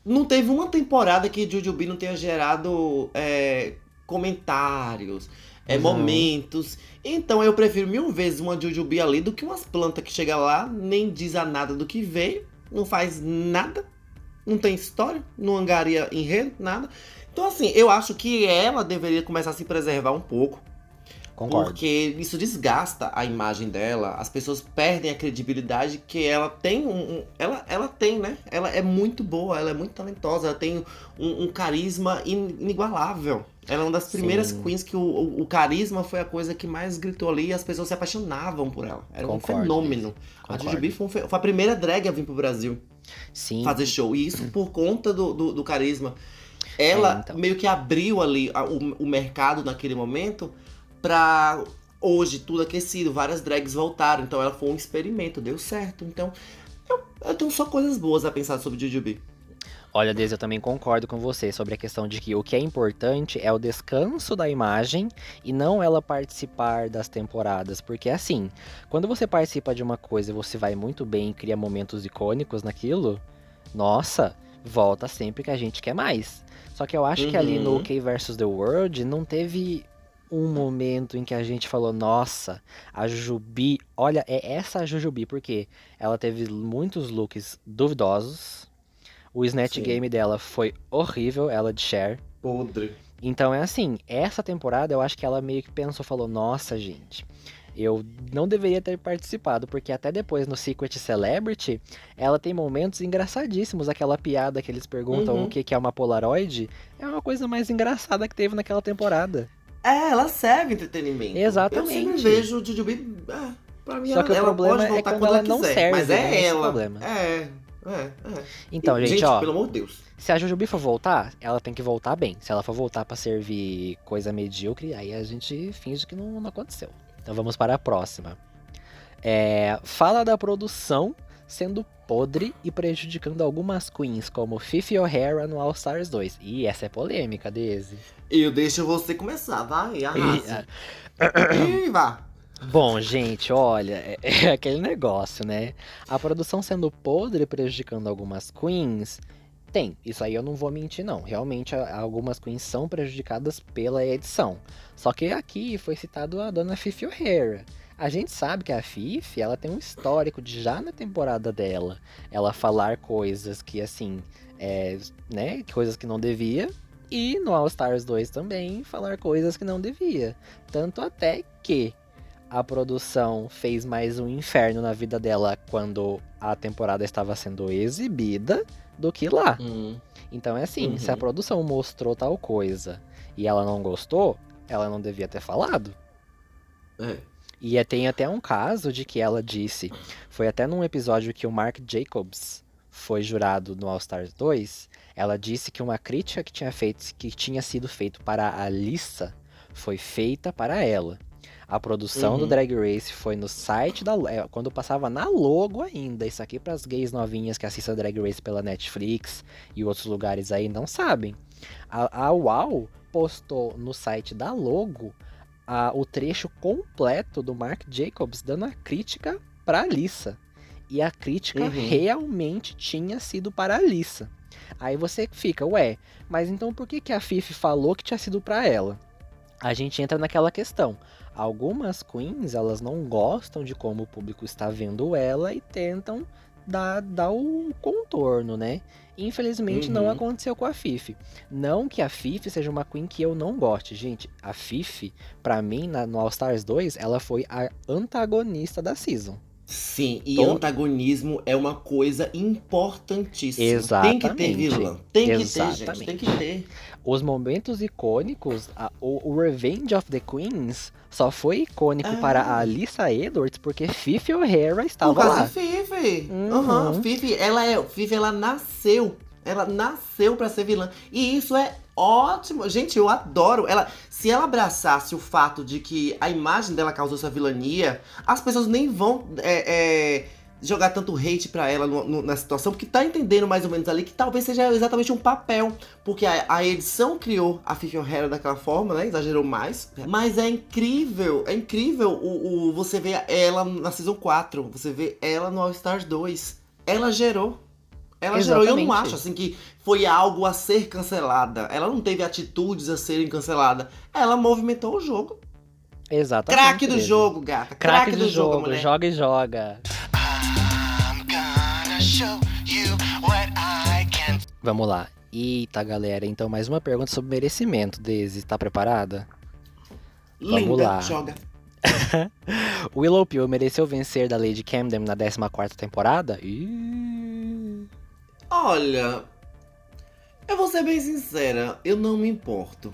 Não teve uma temporada que Jujubee não tenha gerado é, comentários, é Uhum. momentos. Então eu prefiro mil vezes uma Jujubee ali do que umas plantas que chega lá, nem diz a nada do que veio, não faz nada, não tem história, não angaria enredo, nada. Então assim, eu acho que ela deveria começar a se preservar um pouco. Concordo. Porque isso desgasta a imagem dela, as pessoas perdem a credibilidade que ela tem um, um- ela, ela tem, né? Ela é muito boa, ela é muito talentosa, ela tem um, um carisma in- inigualável. Ela é uma das primeiras Sim. queens que o, o, o carisma foi a coisa que mais gritou ali e as pessoas se apaixonavam por ela. Era Concordo, um fenômeno. A. Jujubee foi, um foi a primeira drag a vir pro Brasil Sim. fazer show. E isso por conta do, do, do carisma. Ela É, então. meio que abriu ali a- o, o mercado naquele momento pra hoje tudo aquecido, várias drags voltaram. Então ela foi um experimento, deu certo. Então eu, eu tenho só coisas boas a pensar sobre Jujubee. Olha, Deise, eu também concordo com você sobre a questão de que o que é importante é o descanso da imagem e não ela participar das temporadas. Porque assim, quando você participa de uma coisa e você vai muito bem e cria momentos icônicos naquilo, nossa, volta sempre que a gente quer mais. Só que eu acho que ali no Uhum. OK vs The World não teve um momento em que a gente falou, nossa, a Jujubi, olha, é essa a Jujubi, porque ela teve muitos looks duvidosos. O Snatch Sim. Game dela foi horrível, ela de Cher. Podre. Então é assim, essa temporada eu acho que ela meio que pensou, falou, nossa, gente, eu não deveria ter participado, porque até depois no Secret Celebrity, ela tem momentos engraçadíssimos, aquela piada que eles perguntam Uhum. o que que é uma Polaroid, é uma coisa mais engraçada que teve naquela temporada. É, ela serve entretenimento. Exatamente. Eu vejo Jujubee. É, pra mim, Só ela, que o ela problema pode é voltar quando ela ela não quiser, serve, Mas né? é é o ela. problema. É, é, é. Então, E, gente, ó, pelo amor de Deus. se a Jujubi for voltar, ela tem que voltar bem. Se ela for voltar pra servir coisa medíocre, aí a gente finge que não, não aconteceu. Então vamos para a próxima. É, fala da produção sendo podre e prejudicando algumas queens, como Fifi O'Hara no All Stars 2. E essa é polêmica, Daisy. Eu deixo você começar, vai, E, arrasa. ah, Ih, vá. Bom, gente, olha, é, é aquele negócio, né? A produção sendo podre e prejudicando algumas queens. Tem, isso aí eu não vou mentir, não. Realmente, algumas queens são prejudicadas pela edição. Só que aqui foi citado a dona Fifi O'Hara. A gente sabe que a Fifi, ela tem um histórico de já na temporada dela, ela falar coisas que, assim, é, né, coisas que não devia. E no All Stars 2 também falar coisas que não devia. Tanto até que a produção fez mais um inferno na vida dela quando a temporada estava sendo exibida do que lá. Hum, Então é assim, Uhum. se a produção mostrou tal coisa e ela não gostou, ela não devia ter falado. é. E é- tem até um caso de que ela disse, foi até num episódio que o Mark Jacobs foi jurado no All Stars 2, ela disse que uma crítica que tinha feito que tinha sido feito para a Lissa foi feita para ela. A produção do Uhum. Drag Race foi no site da é, quando passava na logo ainda. Isso aqui para as gays novinhas que assistem a Drag Race pela Netflix e outros lugares aí não sabem. A, a UAU postou no site da logo a- o trecho completo do Mark Jacobs dando a crítica para a Lissa. E a crítica Uhum. realmente tinha sido para a Lissa. Aí você fica, ué, mas então por que, que a Fifi falou que tinha sido para ela? A gente entra naquela questão. Algumas queens, elas não gostam de como o público está vendo ela e tentam dar, dar o contorno, né? Infelizmente não Uhum. aconteceu com a Fifi. Não que a Fifi seja uma queen que eu não goste, gente. A Fifi, pra mim, na- no All Stars 2, ela foi a antagonista da season. Sim, e Tô- antagonismo é uma coisa importantíssima. Tem que ter Exatamente. vilã. Tem que ter, gente. Exatamente. Tem que ter. Os momentos icônicos, a- o, o Revenge of the Queens só foi icônico Ah. para a Alissa Edwards porque Fifi O'Hara Por estava causa lá. Fifi. Uhum. Aham, Fifi, ela é. Fifi, ela nasceu. Ela nasceu pra ser vilã. E isso é ótimo. Gente, eu adoro. Ela, se ela abraçasse o fato de que a imagem dela causou essa vilania, as pessoas nem vão é, é, jogar tanto hate pra ela no- no- na situação, porque tá entendendo mais ou menos ali que talvez seja exatamente um papel. Porque a, a edição criou a Fifi O'Hara daquela forma, né? Exagerou mais. Mas é incrível, é incrível o, o- você ver ela na Season 4, você vê ela no All Stars 2. Ela gerou. Ela gerou. E eu não Exatamente. acho assim que foi algo a ser cancelada. Ela não teve atitudes a serem canceladas. Ela movimentou o jogo. Exatamente. Craque do jogo, gata. Craque do, jogo, jogo, mulher. joga e joga. I'm gonna show you what I can Vamos lá. Eita, galera. Então, mais uma pergunta sobre merecimento, Daisy. Tá preparada? Vamos Linda, lá. joga. Willow Pill mereceu vencer da Lady Camden na 14ª temporada? Ih... Olha, eu vou ser bem sincera, eu não me importo.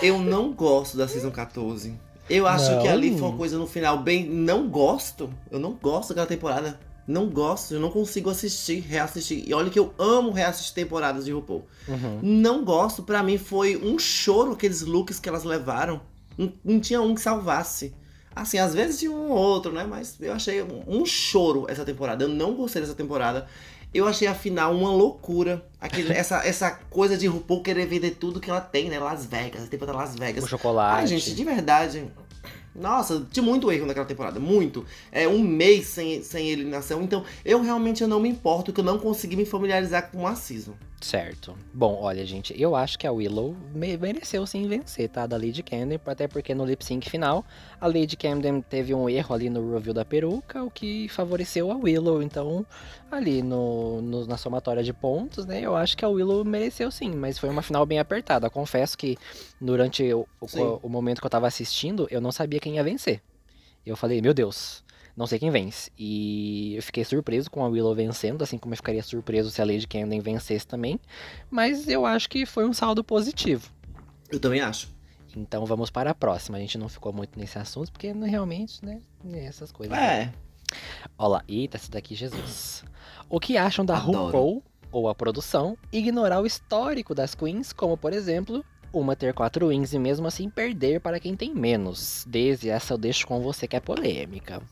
Eu não gosto da Season 14. Eu acho que Não? ali foi uma coisa no final bem. Não gosto. Eu não gosto daquela temporada. Não gosto, eu não consigo assistir, reassistir. E olha que eu amo reassistir temporadas de RuPaul. Uhum. Não gosto, pra mim foi um choro aqueles looks que elas levaram. Não, não tinha um que salvasse. Assim, às vezes tinha um ou outro, né? Mas eu achei um, um choro essa temporada. Eu não gostei dessa temporada. Eu achei a final uma loucura. Aquele, essa, essa coisa de RuPaul querer vender tudo que ela tem, né? Las Vegas, a temporada Las Vegas. O chocolate. Ai, gente, de verdade. Nossa, tinha muito erro naquela temporada, muito. É um mês sem, sem eliminação, então eu realmente eu não me importo que eu não consegui me familiarizar com a season. Certo. Bom, olha, gente, eu acho que a Willow me- mereceu sim vencer, tá? Da Lady Camden, até porque no lip sync final, a Lady Camden teve um erro ali no review da peruca, o que favoreceu a Willow. Então, ali no, no- na somatória de pontos, né, eu acho que a Willow mereceu sim, mas foi uma final bem apertada. Confesso que durante o, o- o momento que eu tava assistindo, eu não sabia quem ia vencer. Eu falei, meu Deus, não sei quem vence. E eu fiquei surpreso com a Willow vencendo, assim como eu ficaria surpreso se a Lady Camden vencesse também. Mas eu acho que foi um saldo positivo. Eu também acho. Então vamos para a próxima. A gente não ficou muito nesse assunto, porque realmente, né, essas coisas. É. Olha lá, eita, esse daqui, Jesus. O que acham da Adoro. RuPaul, ou a produção, ignorar o histórico das queens, como por exemplo, uma ter quatro wins e mesmo assim perder para quem tem menos? Desde essa eu deixo com você que é polêmica.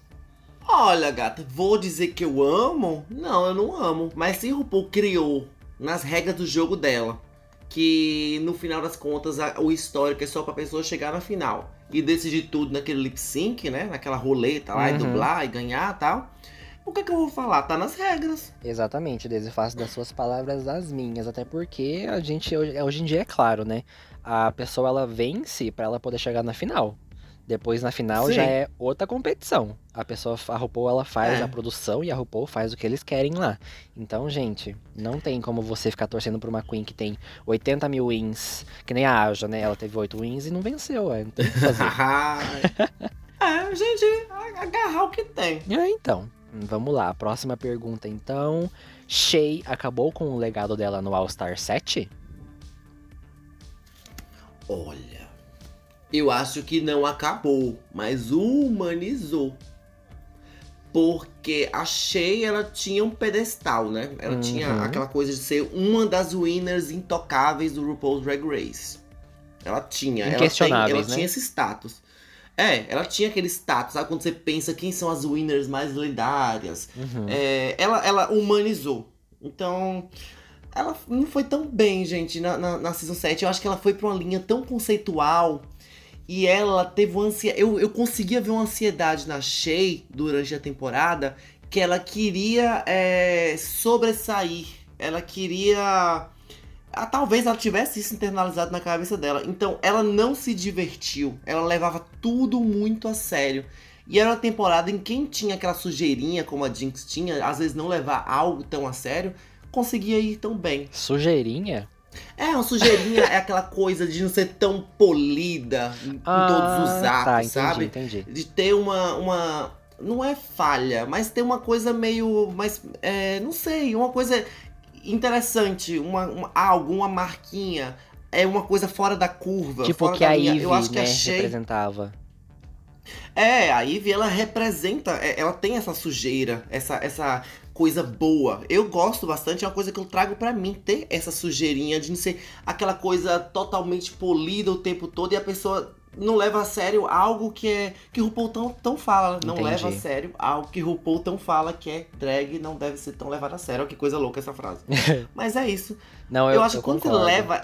Olha, gata, vou dizer que eu amo? Não, eu não amo. Mas se RuPaul criou nas regras do jogo dela que no final das contas a- o histórico é só pra pessoa chegar na final e decidir tudo naquele lip sync, né? Naquela roleta lá e Uhum. dublar e ganhar e tal. O que, que eu vou falar? Tá nas regras. Exatamente, Desde faço das suas palavras as minhas, até porque a gente hoje hoje em dia é claro, né? A pessoa ela vence pra ela poder chegar na final. Depois na final Sim. já é outra competição. A pessoa, a RuPaul ela faz É. a produção e a RuPaul faz o que eles querem lá. Então, gente, não tem como você ficar torcendo pra uma Queen que tem 80 mil wins, que nem a Aja, né? Ela teve 8 wins e não venceu, é, não tem o que fazer. é, gente, agarrar o que tem. É, então, vamos lá. Próxima pergunta, então. Shay acabou com o legado dela no All Star 7? Olha, eu acho que não acabou, mas humanizou. Porque a Shea, ela tinha um pedestal, né? Ela Uhum. tinha aquela coisa de ser uma das winners intocáveis do RuPaul's Drag Race. Ela tinha. Ela, tem, ela né? tinha esse status. É, ela tinha aquele status, sabe? Quando você pensa quem são as winners mais lendárias. Uhum. É, ela, ela humanizou. Então, ela não foi tão bem, gente, na, na, na Season 7. Eu acho que ela foi pra uma linha tão conceitual. E ela teve uma ansiedade. Eu, eu conseguia ver uma ansiedade na Shay durante a temporada. Que ela queria é, sobressair. Ela queria. Ah, talvez ela tivesse isso internalizado na cabeça dela. Então ela não se divertiu. Ela levava tudo muito a sério. E era uma temporada em quem tinha aquela sujeirinha, como a Jinx tinha, às vezes não levar algo tão a sério, conseguia ir tão bem. Sujeirinha? É, uma sujeirinha é aquela coisa de não ser tão polida em, em todos os atos, tá, entendi, sabe? entendi. De ter uma, uma. Não é falha, mas ter uma coisa meio. mais é, não sei, uma coisa interessante, uma, uma, algo, uma marquinha. É uma coisa fora da curva. Tipo fora que da a. Ivy, Eu acho que né, a Shay representava. é, a Ivy, ela representa, é, ela tem essa sujeira, essa, essa coisa boa. Eu gosto bastante, é uma coisa que eu trago pra mim, ter essa sujeirinha de não ser aquela coisa totalmente polida o tempo todo e a pessoa não leva a sério algo que é que RuPaul tão, tão fala, não Entendi. leva a sério algo que RuPaul tão fala que é drag não deve ser tão levado a sério. Olha que coisa louca essa frase. Mas é isso. Não, Eu, eu, acho que quando você leva.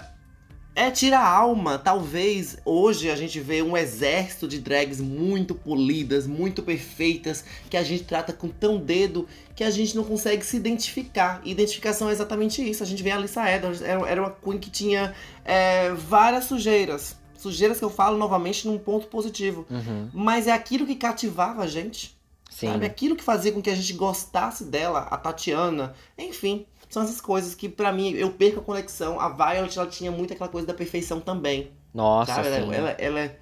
É, tira a alma. Talvez hoje a gente vê um exército de drags muito polidas, muito perfeitas, que a gente trata com tão dedo que a gente não consegue se identificar. Identificação é exatamente isso. A gente vê a Alissa Edwards, era, era uma queen que tinha é, várias sujeiras. Sujeiras que eu falo novamente num ponto positivo. Uhum. Mas é aquilo que cativava a gente. Sim. Sabe? Aquilo que fazia com que a gente gostasse dela, a Tatiana. Enfim, são essas coisas que pra mim eu perco a conexão. A Violet ela tinha muito aquela coisa da perfeição também. Nossa, sabe? sim. Ela, ela, ela,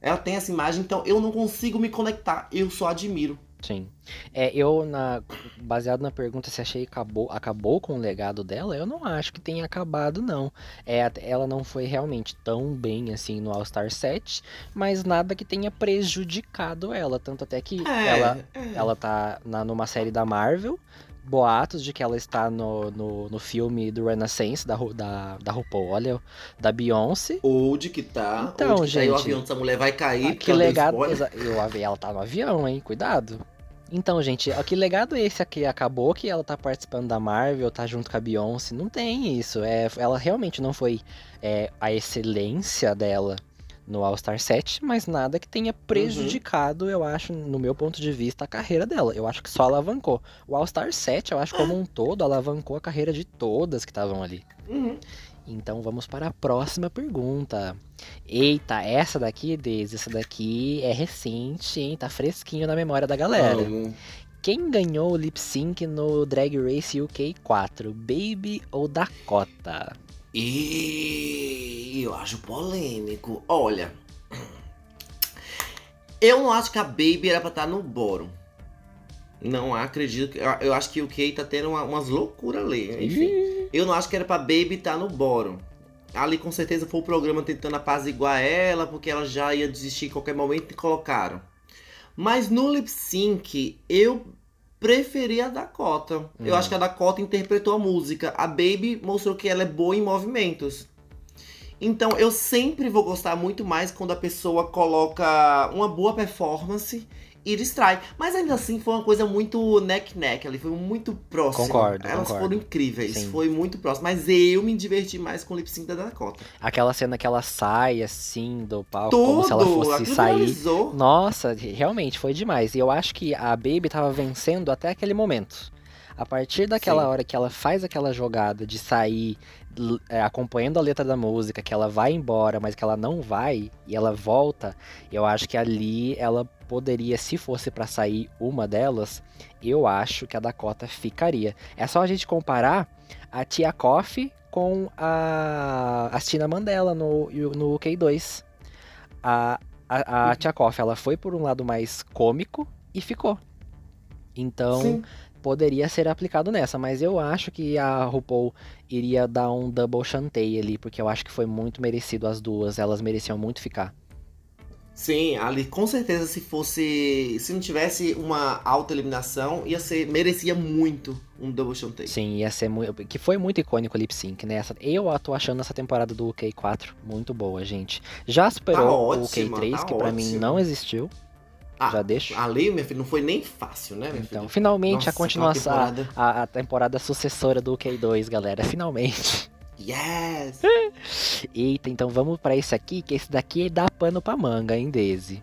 ela tem essa imagem, então eu não consigo me conectar. Eu só admiro. Sim. É, eu, na, baseado na pergunta se achei que acabou, acabou com o legado dela, eu não acho que tenha acabado, não. É, ela não foi realmente tão bem assim no All-Star 7, mas nada que tenha prejudicado ela. Tanto até que É, ela, é. ela tá na, numa série da Marvel. Boatos de que ela está no, no, no filme do Renaissance da, da, da RuPaul, olha, da Beyoncé. Onde que tá? Então, que tá? E o gente, avião dessa mulher vai cair. Ah, que legado. Eu, ela tá no avião, hein? Cuidado. Então, gente, que legado é esse aqui? Acabou que ela tá participando da Marvel, tá junto com a Beyoncé. Não tem isso. É, ela realmente não foi é, a excelência dela no All-Star 7, mas nada que tenha prejudicado, eu acho, no meu ponto de vista, a carreira dela. Eu acho que só alavancou. O All-Star 7, eu acho como um todo, alavancou a carreira de todas que estavam ali. Uhum. Então vamos para a próxima pergunta. Eita, essa daqui, Deise, essa daqui é recente, hein? Tá fresquinho na memória da galera. Amo. Quem ganhou o lip sync no Drag Race UK 4? Baby ou Dakota? E eu acho polêmico. Olha, eu não acho que a Baby era pra estar no Boro. Não acredito. que- Eu, eu acho que o Kay tá tendo uma- umas loucuras ali. Enfim, eu não acho que era pra Baby estar no Boro. Ali com certeza foi o programa tentando apaziguar ela, porque ela já ia desistir em qualquer momento e colocaram. Mas no lip sync, eu preferi a Dakota. Eu Hum. acho que a Dakota interpretou a música. A Baby mostrou que ela é boa em movimentos. Então eu sempre vou gostar muito mais quando a pessoa coloca uma boa performance e distrai. Mas ainda assim foi uma coisa muito neck-neck ali, foi muito próximo. Concordo, Elas concordo. foram incríveis, Sim. foi muito próximo. Mas eu me diverti mais com o lip sync da Dakota. Aquela cena que ela sai assim do palco, como se ela fosse sair. viralizou. Nossa, realmente foi demais. E eu acho que a Baby tava vencendo até aquele momento. A partir daquela Sim. hora que ela faz aquela jogada de sair é, acompanhando a letra da música, que ela vai embora, mas que ela não vai e ela volta, eu acho que ali ela poderia, se fosse pra sair uma delas, eu acho que a Dakota ficaria. É só a gente comparar a Tia Coffee com a, a Tina Mandela no, no K2. A, a, a Tia Coffee, ela foi por um lado mais cômico e ficou. Então, Sim. Poderia ser aplicado nessa, mas eu acho que a RuPaul iria dar um double chantei ali, porque eu acho que foi muito merecido as duas, elas mereciam muito ficar. Sim, ali com certeza se fosse. Se não tivesse uma alta eliminação, ia ser. Merecia muito um double chantei. Sim, ia ser muito. Que foi muito icônico o lip sync, né? Essa- eu tô achando essa temporada do UK4 muito boa, gente. Já superou Tá o ótima, UK3, tá que pra mim não existiu. Ah, já deixo. Ali, minha filha, não foi nem fácil, né, minha Então, finalmente Nossa, a continuação, temporada. a, a temporada sucessora do UK2, galera. Finalmente. Yes! Eita, então vamos pra esse aqui, que esse daqui dá pano pra manga, hein, Daisy?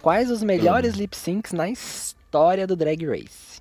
Quais os melhores Hum. lip syncs na história do Drag Race?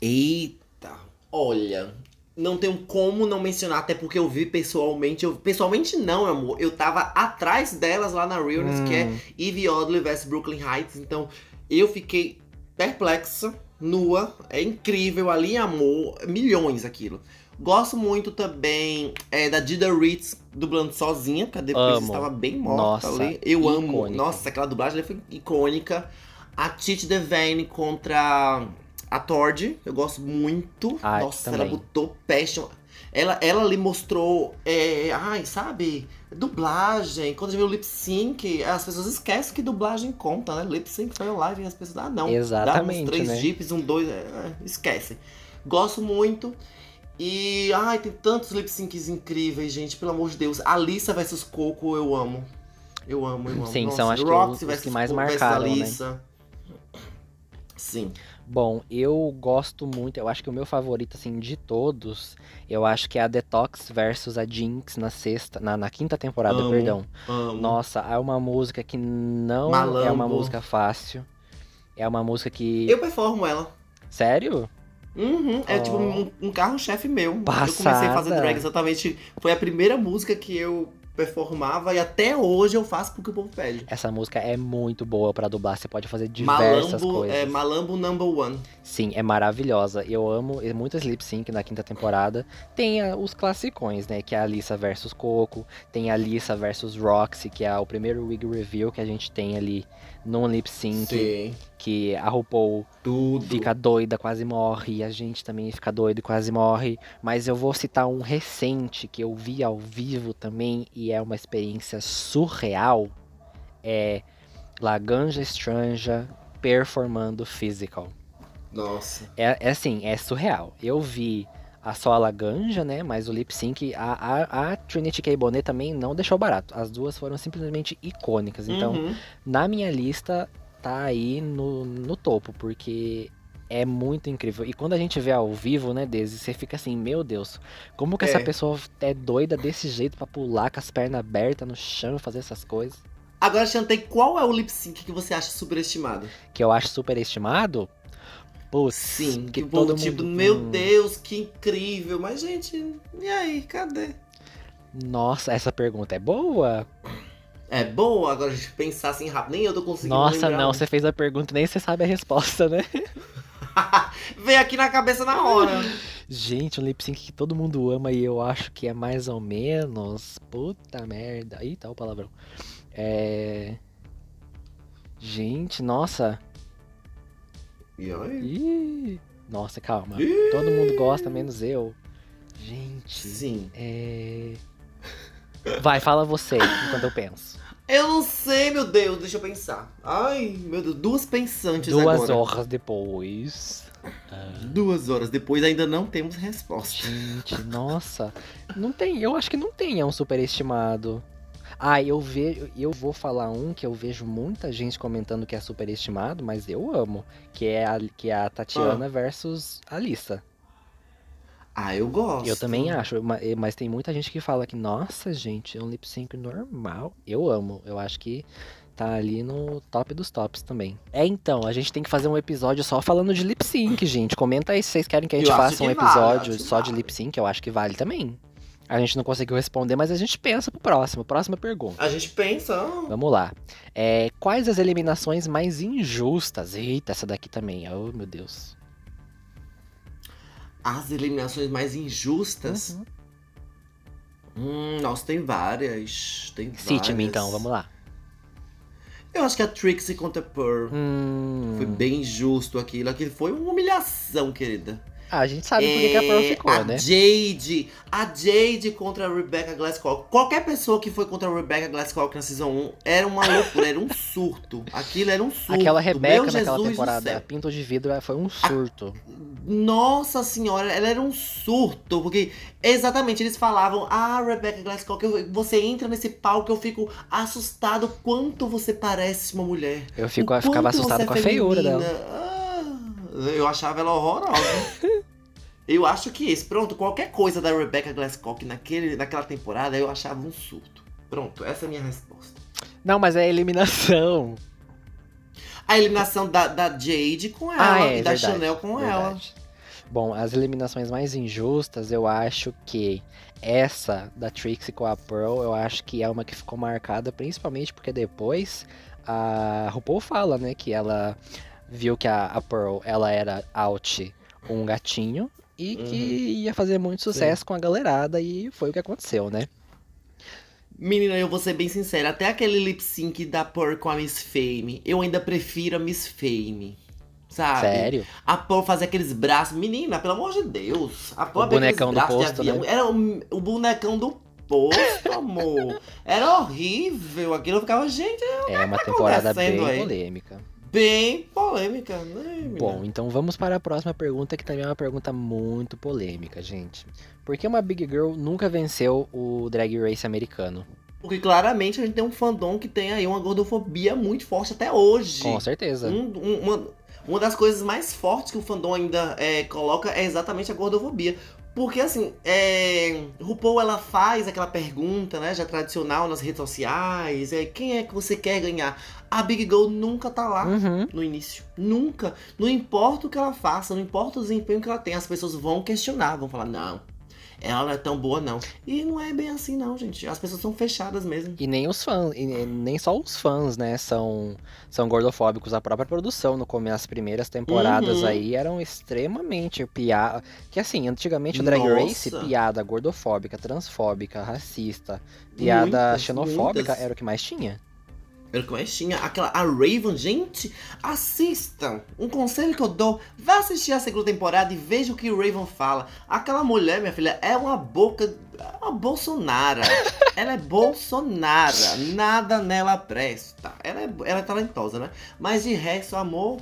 Eita! Olha, não tenho como não mencionar, até porque eu vi pessoalmente. Eu, pessoalmente não, meu amor. Eu tava atrás delas lá na Realness, que é Hum. Eve Oddly vs Brooklyn Heights. Então, eu fiquei perplexa, nua. É incrível ali, amor. Milhões aquilo. Gosto muito também é, da Dida Ritz dublando sozinha, Princess Amo. estava bem morta Nossa, ali. Eu amo. icônica. Nossa, aquela dublagem ali foi icônica. A Titi Devane contra a Tord, eu gosto muito. Ah, Nossa, também. ela botou passion. Ela, ela ali mostrou, é, ai, sabe? Dublagem. Quando a gente vê o lip sync, as pessoas esquecem que dublagem conta, né? Lip sync foi live e as pessoas, ah, não. Exatamente, Dá uns três né? jeeps, um dois, é, esquece. Gosto muito. E, ai, tem tantos lip syncs incríveis, gente, pelo amor de Deus. Alissa versus Coco, eu amo. Eu amo, eu amo. Sim, Nossa, são, acho que, Roxy os- os versus que mais marcaram, né? Alissa. Sim. Bom, eu gosto muito, eu acho que o meu favorito, assim, de todos, eu acho que é a Detox versus a Jinx na sexta, na, na quinta temporada, Amo. perdão. Amo. Nossa, é uma música que não é Malambo. uma música fácil. É uma música que. Eu performo ela. Sério? Uhum, é Oh. tipo um, um carro-chefe meu. Eu Passada. comecei a fazer drag exatamente. Foi a primeira música que eu performava e até hoje eu faço porque o povo pede. Essa música é muito boa pra dublar, você pode fazer diversas Malambo, coisas. é, Malambo Number One. Sim, é maravilhosa. Eu amo e muitas lip sync na quinta temporada. Tem ah, os classicões, né? Que é a Alissa versus Coco. Tem a Alissa versus Roxy, que é o primeiro wig reveal que a gente tem ali num lip sync. Sim. Que a RuPaul Tudo. fica doida, quase morre. E a gente também fica doido e quase morre. Mas eu vou citar um recente que eu vi ao vivo também. E é uma experiência surreal. É Laganja Stranja performando Physical. Nossa. É, é assim, é surreal. Eu vi a só a Laganja, né? Mas o lip sync, a, a, a Trinity K. Bonet também não deixou barato. As duas foram simplesmente icônicas. Então, Uhum. na minha lista, tá aí no, no topo, porque é muito incrível. E quando a gente vê ao vivo, né, Desi, você fica assim, meu Deus, como que essa É. pessoa é doida desse jeito pra pular com as pernas abertas no chão e fazer essas coisas? Agora, Chantei, qual é o lip sync que você acha superestimado? Que eu acho superestimado. Putz, Sim, que que o todo tipo, mundo- meu hum. Deus, que incrível. Mas, gente, e aí, cadê? Nossa, essa pergunta é boa? É boa agora a gente pensar assim rápido. Nem eu tô conseguindo Nossa, lembrar não, você fez a pergunta e nem você sabe a resposta, né? Veio aqui na cabeça na hora. Gente, um lip sync que todo mundo ama e eu acho que é mais ou menos. Puta merda. Ih, tá o palavrão. É. Gente, nossa. E aí? Ih, nossa, calma. Ih. Todo mundo gosta, menos eu. Gente, Sim. é. Vai, fala você enquanto eu penso. Eu não sei, meu Deus, deixa eu pensar. Ai, meu Deus, duas pensantes Duas agora. horas depois. Duas horas depois ainda não temos resposta. Gente, nossa. Não tem, eu acho que não tem, é um superestimado. Ah, eu vejo, eu vou falar um que eu vejo muita gente comentando que é superestimado, mas eu amo, que é a, que é a Tatiana versus a Alissa. Ah, eu gosto. Eu também acho, ma- mas tem muita gente que fala que, nossa, gente, é um lip sync normal. Eu amo, eu acho que tá ali no top dos tops também. É, então, a gente tem que fazer um episódio só falando de lip sync, gente. Comenta aí se vocês querem que a gente Eu faça um vale, episódio que só de vale. lip sync, eu acho que vale também. A gente não conseguiu responder, mas a gente pensa pro próximo. Próxima pergunta. A gente pensa. Vamos lá. É, quais as eliminações mais injustas? Eita, essa daqui também. Oh, meu Deus. As eliminações mais injustas. Uhum. Hum, nossa, tem várias. Tem Cite-me então, vamos lá. Eu acho que a Trixie contra Pearl. Hum, Foi bem injusto aquilo. Aquilo foi uma humilhação, querida. Ah, a gente sabe por que que a Pearl É, ficou, a né? Jade, a Jade contra a Rebecca Glasscock. Qualquer pessoa que foi contra a Rebecca Glasscock na Season 1 era uma loucura, era um surto. Aquilo era um surto. Aquela Meu Rebeca naquela Jesus temporada, a. Pinto de Vidro, foi um surto. Nossa senhora, ela era um surto, porque exatamente eles falavam: Ah, Rebecca Glasscock, eu- você entra nesse palco, eu fico assustado quanto você parece uma mulher. Eu fico, eu ficava assustado você com a é feiura dela. Ah, eu achava ela horrorosa. eu acho que esse, pronto, qualquer coisa da Rebecca Glasscock naquele, naquela temporada eu achava um surto. Pronto, essa é a minha resposta. Não, mas é eliminação. A eliminação da, da Jade com ela ah, é, e da verdade, Chanel com ela. verdade. Bom, as eliminações mais injustas, eu acho que essa da Trixie com a Pearl, eu acho que é uma que ficou marcada, principalmente porque depois a RuPaul fala, né, que ela viu que a, a Pearl, ela era out um gatinho e que Uhum. ia fazer muito sucesso com a galerada e foi o que aconteceu, né? Menina, eu vou ser bem sincera, até aquele lip sync da Pearl com a Miss Fame, eu ainda prefiro a Miss Fame. Sabe? Sério? A Pearl fazer aqueles braços. Menina, pelo amor de Deus. A Pearl O bonecão do posto, né? Era o, o bonecão do posto, amor. Era horrível. Aquilo eu ficava, gente, é É uma temporada bem aí? polêmica. Bem polêmica, né? Bom, então vamos para a próxima pergunta, que também é uma pergunta muito polêmica, gente. Por que uma Big Girl nunca venceu o Drag Race americano? Porque claramente a gente tem um fandom que tem aí uma gordofobia muito forte até hoje. Com certeza. Um- um- uma, uma das coisas mais fortes que o fandom ainda é, coloca é exatamente a gordofobia. Porque assim, é, RuPaul ela faz aquela pergunta, né, já tradicional nas redes sociais, é, quem é que você quer ganhar? A Big Girl nunca tá lá Uhum. no início. Nunca. Não importa o que ela faça, não importa o desempenho que ela tem, as pessoas vão questionar, vão falar, não. Ela não é tão boa, não. E não é bem assim, não, gente. As pessoas são fechadas mesmo. E nem os fãs, e nem só os fãs, né, são, são gordofóbicos. A própria produção, no começo, as primeiras temporadas Uhum. aí, eram extremamente piada. Que assim, antigamente o Drag Nossa. Race, piada gordofóbica, transfóbica, racista, piada Muitas, xenofóbica muitas. era o que mais tinha. Era o que mais tinha. Aquela, a Raven, gente, assistam. Um conselho que eu dou: vá assistir a segunda temporada e veja o que o Raven fala. Aquela mulher, minha filha, é uma boca. É uma Bolsonara. ela é Bolsonara. Nada nela presta. Ela é, ela é talentosa, né? Mas de resto, amor.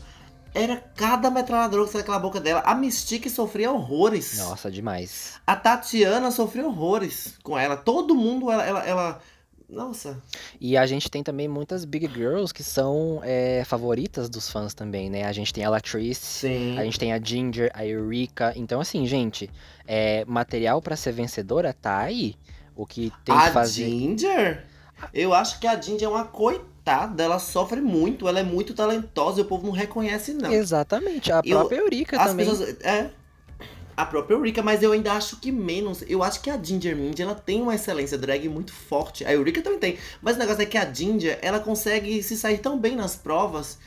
Era cada metralhadora que saía daquela boca dela. A Mystique sofria horrores. Nossa, demais. A Tatiana sofreu horrores com ela. Todo mundo, ela. ela, ela- Nossa. E a gente tem também muitas Big Girls que são é, favoritas dos fãs também, né? A gente tem a Latrice, Sim. a gente tem a Ginger, a Eureka. Então, assim, gente, é, material pra ser vencedora tá aí. O que tem a que fazer. Ginger? Eu acho que a Ginger é uma coitada. Ela sofre muito. Ela é muito talentosa e o povo não reconhece, não. Exatamente, a Eu- própria Eureka As também. pessoas. É. A própria Eureka, mas eu ainda acho que menos. Eu acho que a Ginger Mindy, ela tem uma excelência drag muito forte. A Eureka também tem. Mas o negócio é que a Ginger, ela consegue se sair tão bem nas provas.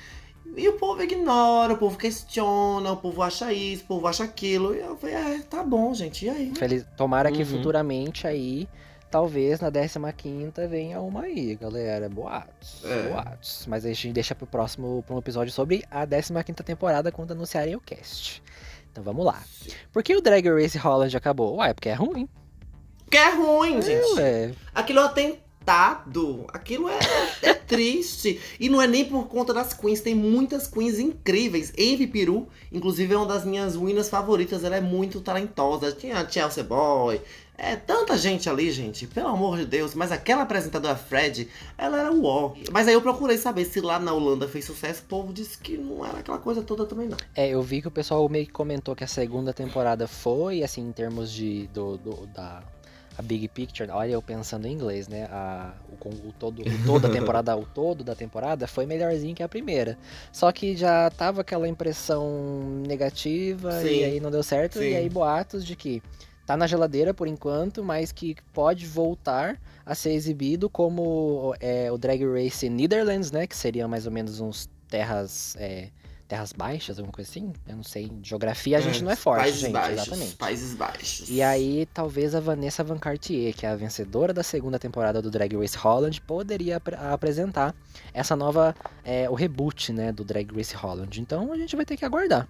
E o povo ignora, o povo questiona, o povo acha isso, o povo acha aquilo. E eu falei, é, tá bom, gente. E aí? Feliz- Tomara que Uhum. futuramente aí, talvez na 15 venha uma aí, galera. Boatos. É. Boatos. Mas a gente deixa pro próximo pro episódio sobre a 15 temporada quando anunciarem o cast. Então vamos lá. Por que o Drag Race Holland acabou? Ué, porque é ruim. Porque é ruim, gente. Ué, Aquilo é atentado. Aquilo é, é triste. E não é nem por conta das queens. Tem muitas queens incríveis. Envy Peru, inclusive, é uma das minhas winners favoritas. Ela é muito talentosa. Tinha a Chelsea Boy. É tanta gente ali, gente. Pelo amor de Deus. Mas aquela apresentadora Fred, ela era o ó. Mas aí eu procurei saber se lá na Holanda fez sucesso. O povo disse que não era aquela coisa toda também, não. É, eu vi que o pessoal meio que comentou que a segunda temporada foi, assim, em termos de do, do- da a Big Picture. Olha, eu pensando em inglês, né? A, o, o todo, o todo da temporada, o todo da temporada foi melhorzinho que a primeira. Só que já tava aquela impressão negativa Sim, e aí não deu certo. sim. E aí boatos de que tá na geladeira por enquanto, mas que pode voltar a ser exibido como é, o Drag Race Netherlands, né? Que seria mais ou menos uns terras. é, terras baixas, alguma coisa assim? Eu não sei. Geografia a gente não é forte, Países gente. Baixos. Exatamente. Países Baixos. E aí, talvez a Vanessa Van Cartier, que é a vencedora da segunda temporada do Drag Race Holland, poderia apre- apresentar essa nova, é, o reboot, né, do Drag Race Holland. Então a gente vai ter que aguardar.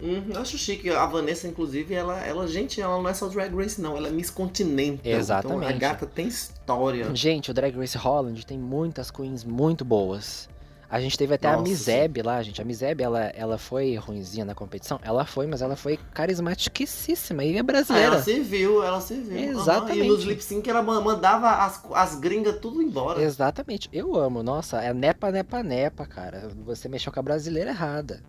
Uhum, eu acho chique. A Vanessa, inclusive, ela, ela, gente, ela não é só Drag Race, não. Ela é Miss Continental. Então, a Exatamente. gata tem história. Gente, o Drag Race Holland tem muitas queens muito boas. A gente teve até a Nossa, Mizeb lá, gente. A Mizeb, ela, ela foi ruinzinha na competição? Ela foi, mas ela foi carismaticíssima e é Ah, brasileira. ela serviu, ela serviu. Aham, Exatamente. E nos lip sync ela ma- mandava as, as gringas tudo embora. Exatamente. Eu amo. Nossa, é nepa, nepa, nepa, cara. Você mexeu com a brasileira errada.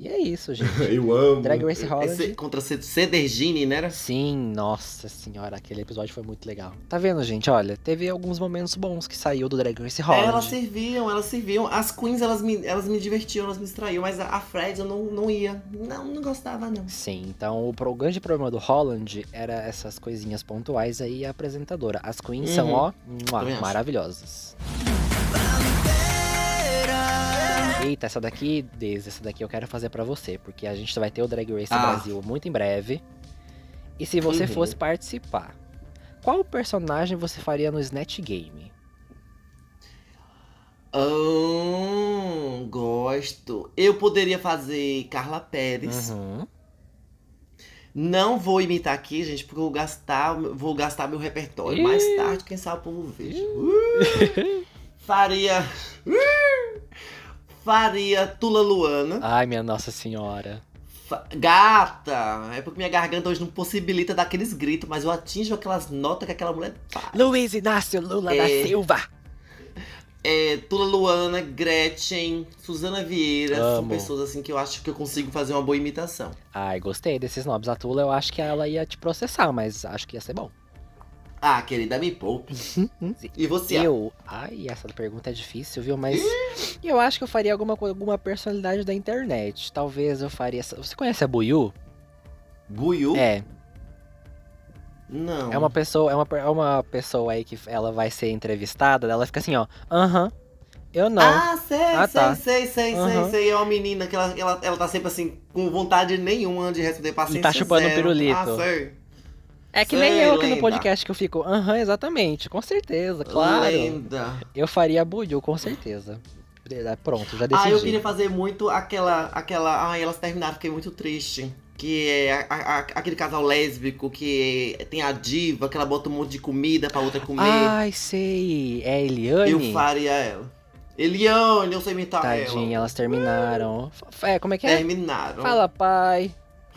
E é isso, gente. Eu amo. Drag Race Esse, Holland. contra C- Cedergine, né? era? Sim, nossa senhora, aquele episódio foi muito legal. Tá vendo, gente? Olha, teve alguns momentos bons que saiu do Drag Race Holland. É, Elas serviam, elas serviam. As queens, elas me, elas me divertiam, elas me distraíam. Mas a, Fred, eu não, não ia. Não, não gostava, não. Sim, então o, pro- o grande problema do Holland era essas coisinhas pontuais aí e a apresentadora. As queens são, Uhum. ó, mua, Também acho. Eita, essa daqui, Deise, essa daqui eu quero fazer pra você, porque a gente vai ter o Drag Race Ah. Brasil muito em breve. E se você Uhum. fosse participar, qual personagem você faria no Snatch Game? Ah, gosto. Eu poderia fazer Carla Pérez. Uhum. Não vou imitar aqui, gente, porque eu vou gastar, vou gastar meu repertório. Ih. Mais tarde, quem sabe o povo veja. Uh! Faria. Uh! Faria Tula Luana. Ai, minha Nossa Senhora. Gata! É porque minha garganta hoje não possibilita dar aqueles gritos, mas eu atinjo aquelas notas que aquela mulher faz. Luiz Inácio Lula da É. Silva. É, Tula Luana, Gretchen, Suzana Vieira, são Amo. pessoas assim que eu acho que eu consigo fazer uma boa imitação. Ai, gostei desses nomes. A Tula, eu acho que ela ia te processar, mas acho que ia ser bom. Ah, querida, me poupe. E você? Eu. Ai, essa pergunta é difícil, viu? Mas eu acho que eu faria alguma, alguma personalidade da internet. Talvez eu faria. Você conhece a Buiu? Buiu? É. Não. É uma pessoa, é uma, é uma pessoa aí que ela vai ser entrevistada, ela fica assim, ó, aham, eu não. Ah, sei, Ah, sei, tá. sei, sei, Aham. sei, sei. É uma menina que ela, ela, ela tá sempre assim, com vontade nenhuma de responder paciência Tá chupando zero. pirulito. Ah, sei. É que sei, nem eu aqui no lenda. podcast que eu fico, aham, exatamente, com certeza, claro. Lenda. Eu faria Buju, com certeza. Pronto, já decidi. Ah, eu queria fazer muito aquela. aquela. Ai, elas terminaram, fiquei muito triste. Que é a- a- aquele casal lésbico que tem a diva, que ela bota um monte de comida pra outra comer. Ai, sei. É Eliane? eu faria ela. Eliane, eu sei imitar Tadinha, ela. elas terminaram. É, como é que é? Terminaram. Fala, pai.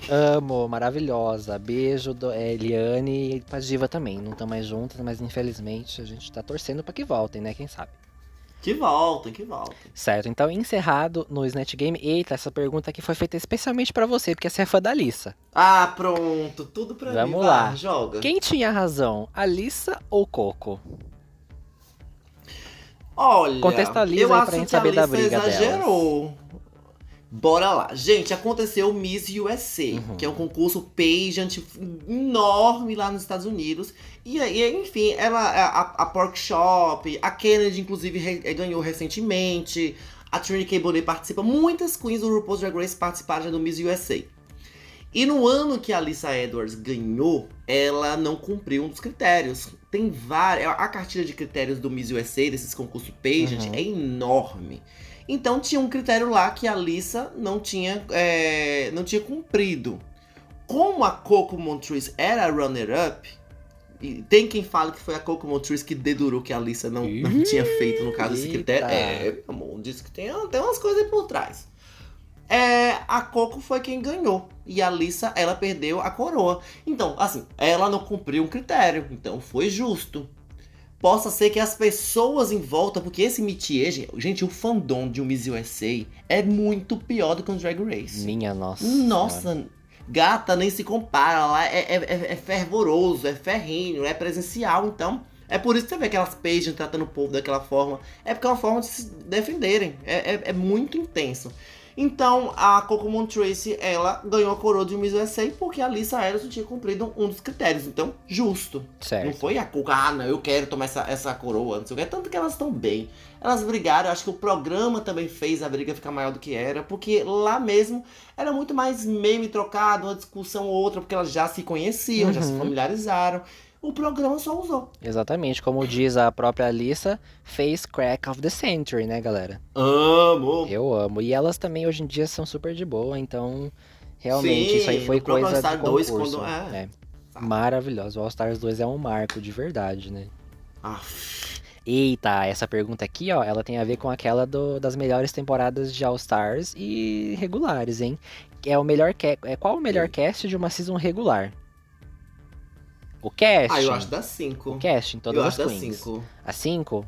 Amo, maravilhosa. Beijo, do, é, Eliane e pra Diva também. Não estão mais juntas, mas infelizmente a gente tá torcendo pra que voltem, né? Quem sabe? Que volta, que volta. Certo, então encerrado no Snatch Game. Eita, essa pergunta aqui foi feita especialmente pra você, porque você é fã da Lissa. Ah, pronto. Tudo pra Vamos mim. lá. Vai, joga. Quem tinha razão, a Lissa ou Coco? Olha, Contextualiza eu aí acho pra gente saber da Lisa briga exagerou. Bora lá. Gente, aconteceu o Miss USA, Uhum. que é um concurso pageant enorme lá nos Estados Unidos. E aí, enfim, ela, a, a Pork Shop, a Kennedy, inclusive, re- eh, ganhou recentemente. A Trinity K. Bonet participa. Muitas queens do RuPaul's Drag Race participaram do Miss USA. E no ano que a Alissa Edwards ganhou, ela não cumpriu um dos critérios. Tem várias. A cartilha de critérios do Miss USA, desses concursos pageant, Uhum. é enorme. Então tinha um critério lá que a Alissa não tinha, é, não tinha cumprido. Como a Coco Montrese era runner-up, e tem quem fala que foi a Coco Montrese que dedurou que a Alissa não, não tinha feito no caso esse critério. É, amor, disse que tem, tem umas coisas aí por trás. É, a Coco foi quem ganhou. E a Alissa, ela perdeu a coroa. Então, assim, ela não cumpriu um critério. Então foi justo. Possa ser que as pessoas em volta, porque esse métier, gente, o fandom de um Miss USA é muito pior do que um Drag Race. Minha nossa. senhora. Nossa, gata nem se compara lá, é, é, é- é fervoroso, é ferrinho, é presencial, então. É por isso que você vê aquelas pages tratando o povo daquela forma. É porque é uma forma de se defenderem. É, é, é muito intenso. Então, a Coco Montrese, ela ganhou a coroa de Miss USA porque a Lisa não tinha cumprido um dos critérios. Então, justo. Certo. Não foi a Coco, ah, não, eu quero tomar essa, essa coroa, não sei o que. Tanto que elas estão bem. Elas brigaram, eu acho que o programa também fez a briga ficar maior do que era, porque lá mesmo era muito mais meme trocado, uma discussão ou outra, porque elas já se conheciam, já se Uhum. familiarizaram. O programa só usou. Exatamente, como diz a própria Alissa, fez Crack of the Century, né, galera? Amo! Eu amo. E elas também hoje em dia são super de boa, então realmente Sim, isso aí foi coisa do 2, concurso. quando- é. é. Maravilhoso. O All Stars 2 é um marco de verdade, né? Ah, Eita, essa pergunta aqui, ó, ela tem a ver com aquela do- das melhores temporadas de All Stars e regulares, hein? Que É o melhor é qual o melhor cast de uma season regular? O cast. ah, eu acho da 5. O cast em todas Eu as acho da. 5. A 5?